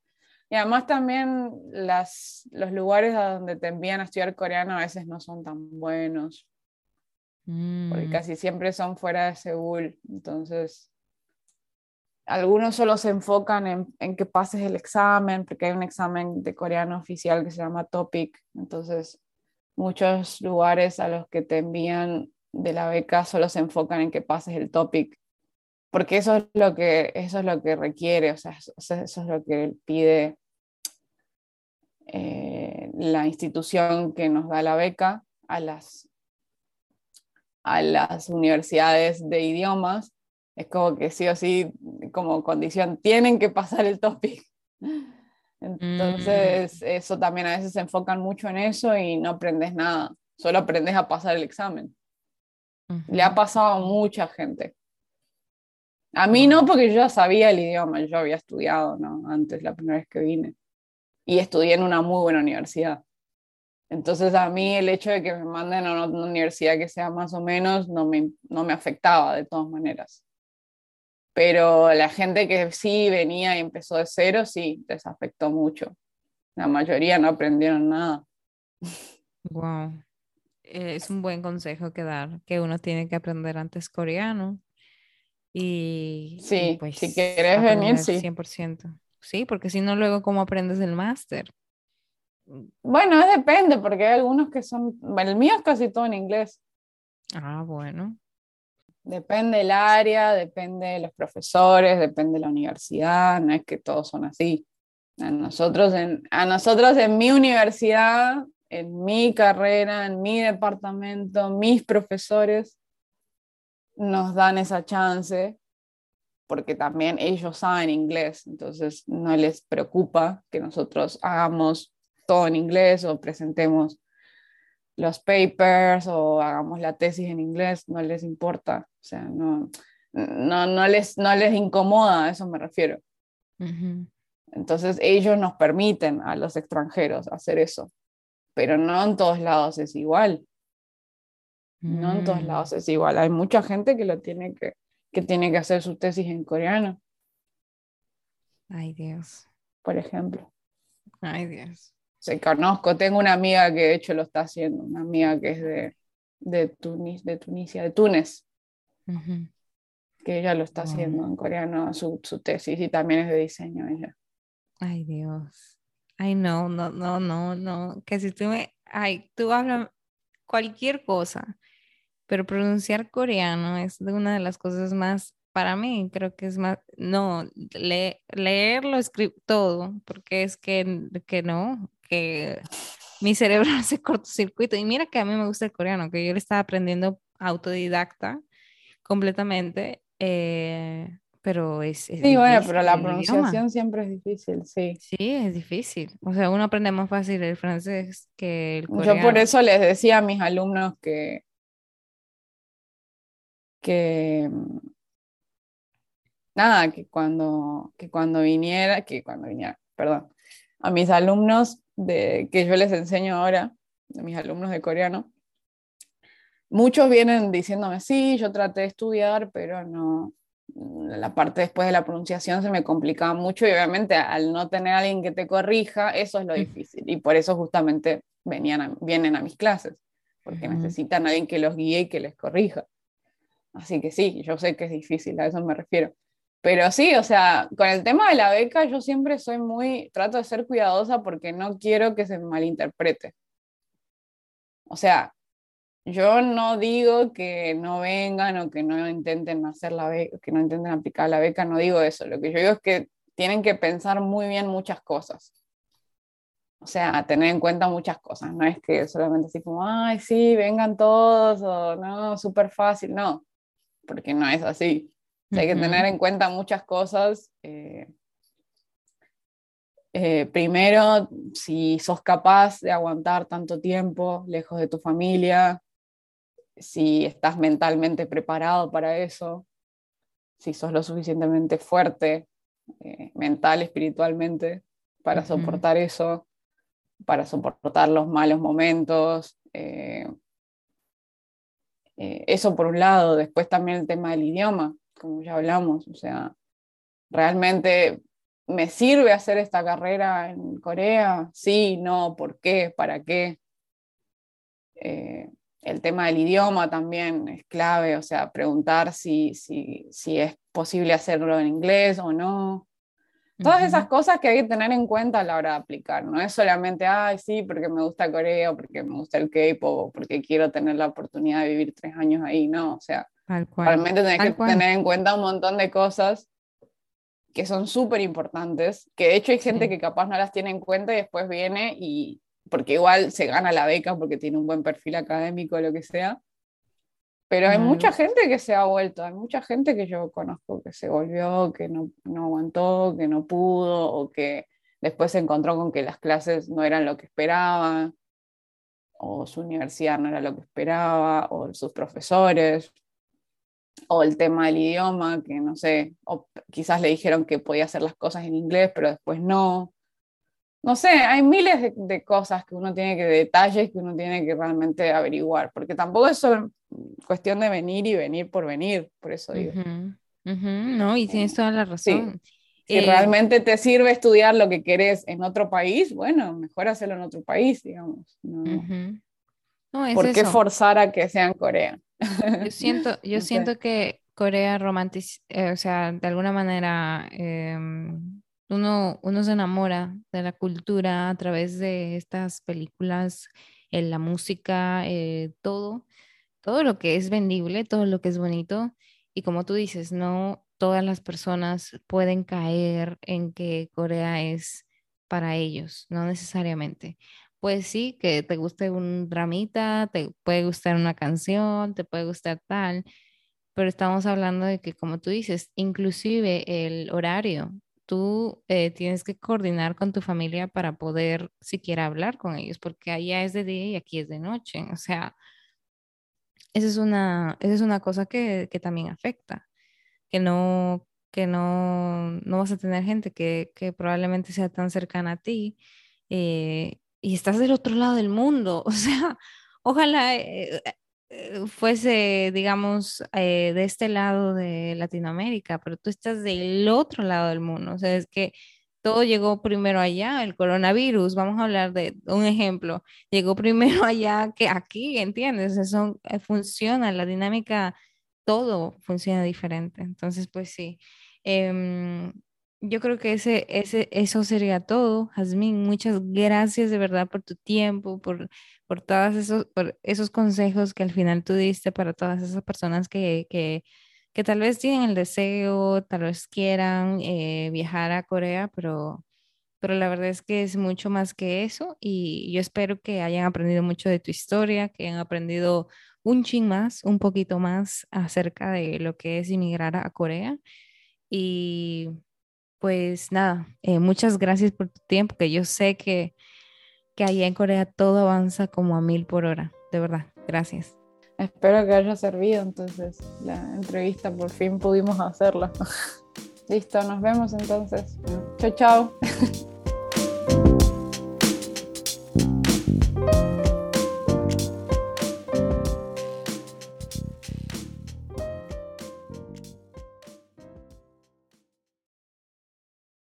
y además también las, los lugares a donde te envían a estudiar coreano a veces no son tan buenos. Porque mm. casi siempre son fuera de Seúl. Entonces, algunos solo se enfocan en, que pases el examen, porque hay un examen de coreano oficial que se llama TOPIC. Entonces, muchos lugares a los que te envían de la beca solo se enfocan en que pases el TOPIC porque eso es lo que, eso es lo que requiere, o sea, eso, es lo que pide eh, la institución que nos da la beca a las, a las universidades de idiomas. Es como que sí o sí, como condición, tienen que pasar el topic. Entonces, mm. eso también a veces se enfocan mucho en eso y no aprendes nada, solo aprendes a pasar el examen. Le ha pasado a mucha gente. A mí no, porque yo ya sabía el idioma, yo había estudiado, ¿no? Antes, la primera vez que vine. Y estudié en una muy buena universidad. Entonces a mí el hecho de que me manden a una universidad que sea más o menos no me, no me afectaba de todas maneras. Pero la gente que sí venía y empezó de cero, sí, les afectó mucho. La mayoría no aprendieron nada. Wow. Es un buen consejo que dar, que uno tiene que aprender antes coreano y, sí, pues, si quieres venir, sí. 100%. Sí, porque si no, luego, ¿cómo aprendes el máster? Bueno, depende, porque hay algunos que son, el mío es casi todo en inglés. Ah, bueno. Depende del área, depende de los profesores, depende de la universidad, no es que todos son así. A nosotros en, a nosotros en mi universidad, en mi carrera, en mi departamento, mis profesores, nos dan esa chance porque también ellos saben inglés, entonces no les preocupa que nosotros hagamos todo en inglés o presentemos los papers o hagamos la tesis en inglés, no les importa, o sea, no, no, no, les, no les incomoda, a eso me refiero. Entonces ellos nos permiten a los extranjeros hacer eso, pero no en todos lados es igual. No en todos mm. lados es igual. Hay mucha gente que lo tiene que, que tiene que hacer su tesis en coreano. Ay, Dios. Por ejemplo. Ay, Dios. Se conozco, tengo una amiga que de hecho lo está haciendo, una amiga que es de, de, Tunis, de Tunisia, de Túnez, que ella lo está haciendo en coreano, su, su, tesis, y también es de diseño ella. Ay, Dios. Ay, no, no, no, no, no. Que si tú me. Ay, tú hablas cualquier cosa pero pronunciar coreano es una de las cosas más, para mí creo que es más, no, leerlo, escribir todo, porque es que, que no, que mi cerebro hace cortocircuito. Y mira que a mí me gusta el coreano, que yo le estaba aprendiendo autodidacta completamente, eh, pero es... sí, bueno, pero la pronunciación siempre es difícil, sí. Sí, es difícil. O sea, uno aprende más fácil el francés que el coreano. Yo por eso les decía a mis alumnos que que nada, que cuando, que cuando viniera, que cuando viniera, perdón, a mis alumnos de, que yo les enseño ahora, a mis alumnos de coreano, muchos vienen diciéndome, sí, yo traté de estudiar, pero no, la parte después de la pronunciación se me complicaba mucho y obviamente al no tener a alguien que te corrija, eso es lo difícil. Y por eso justamente venían vienen a mis clases, porque necesitan a alguien que los guíe y que les corrija. Así que sí, yo sé que es difícil, a eso me refiero. Pero sí, o sea, con el tema de la beca yo siempre soy muy, trato de ser cuidadosa porque no quiero que se malinterprete. O sea, yo no digo que no vengan o que no intenten hacer la beca, que no intenten aplicar la beca, no digo eso. Lo que yo digo es que tienen que pensar muy bien muchas cosas. O sea, tener en cuenta muchas cosas. No es que solamente así como, ay, sí, vengan todos o no, súper fácil. No, porque no es así. Hay que tener en cuenta muchas cosas. Eh, eh, primero, si sos capaz de aguantar tanto tiempo lejos de tu familia, si estás mentalmente preparado para eso, si sos lo suficientemente fuerte, eh, mental, espiritualmente, para soportar eso, para soportar los malos momentos. Eh, eso por un lado, después también el tema del idioma, como ya hablamos, o sea, realmente me sirve hacer esta carrera en Corea, sí, no, ¿por qué? ¿Para qué? el tema del idioma también es clave, o sea, preguntar si, si, si es posible hacerlo en inglés o no. Todas esas cosas que hay que tener en cuenta a la hora de aplicar. No es solamente, ay, sí, porque me gusta Corea, porque me gusta el K-pop, o porque quiero tener la oportunidad de vivir tres años ahí. No, o sea, realmente tenés que tener en cuenta un montón de cosas que son súper importantes, que de hecho hay gente que capaz no las tiene en cuenta y después viene y, porque igual se gana la beca porque tiene un buen perfil académico o lo que sea. Pero hay mucha gente que se ha vuelto, hay mucha gente que yo conozco que se volvió, que no, no aguantó, que no pudo, o que después se encontró con que las clases no eran lo que esperaba, o su universidad no era lo que esperaba, o sus profesores, o el tema del idioma, que no sé, o quizás le dijeron que podía hacer las cosas en inglés, pero después no no sé, hay miles de, cosas que uno tiene que, detalles que uno tiene que realmente averiguar, porque tampoco es solo cuestión de venir y venir por venir, por eso digo. no, y tienes toda la razón. Si eh, realmente te sirve estudiar lo que querés en otro país, bueno, mejor hacerlo en otro país, digamos. No, ¿Por qué forzar a que sea en Corea? Yo siento, yo siento que Corea romantiza, eh, o sea, de alguna manera em, uno, uno se enamora de la cultura a través de estas películas, en la música, eh, todo, todo lo que es vendible, todo lo que es bonito. Y como tú dices, no todas las personas pueden caer en que Corea es para ellos, no necesariamente. Pues sí, que te guste un dramita, te puede gustar una canción, te puede gustar tal, pero estamos hablando de que, como tú dices, inclusive el horario, tú eh, tienes que coordinar con tu familia para poder siquiera hablar con ellos, porque allá es de día y aquí es de noche. O sea, esa es una, esa es una cosa que, que también afecta, que no, que no, no vas a tener gente que, que probablemente sea tan cercana a ti eh, y estás del otro lado del mundo. O sea, ojalá eh, eh, fuese, digamos, eh, de este lado de Latinoamérica, pero tú estás del otro lado del mundo. O sea, es que todo llegó primero allá, el coronavirus, vamos a hablar de un ejemplo, llegó primero allá que aquí, ¿entiendes? Eso funciona, la dinámica, todo funciona diferente. Entonces, pues sí. Em, yo creo que ese, ese, eso sería todo. Jazmín, muchas gracias de verdad por tu tiempo, por, por todos esos, por esos consejos que al final tú diste para todas esas personas que, que, que tal vez tienen el deseo, tal vez quieran eh, viajar a Corea, pero, pero la verdad es que es mucho más que eso y yo espero que hayan aprendido mucho de tu historia, que hayan aprendido un ching más, un poquito más acerca de lo que es inmigrar a Corea. Y pues nada, eh, muchas gracias por tu tiempo, que yo sé que, que allá en Corea todo avanza como a mil por hora, de verdad, gracias. Espero que haya servido entonces la entrevista, por fin pudimos hacerla. Listo, nos vemos entonces. Chao, chao.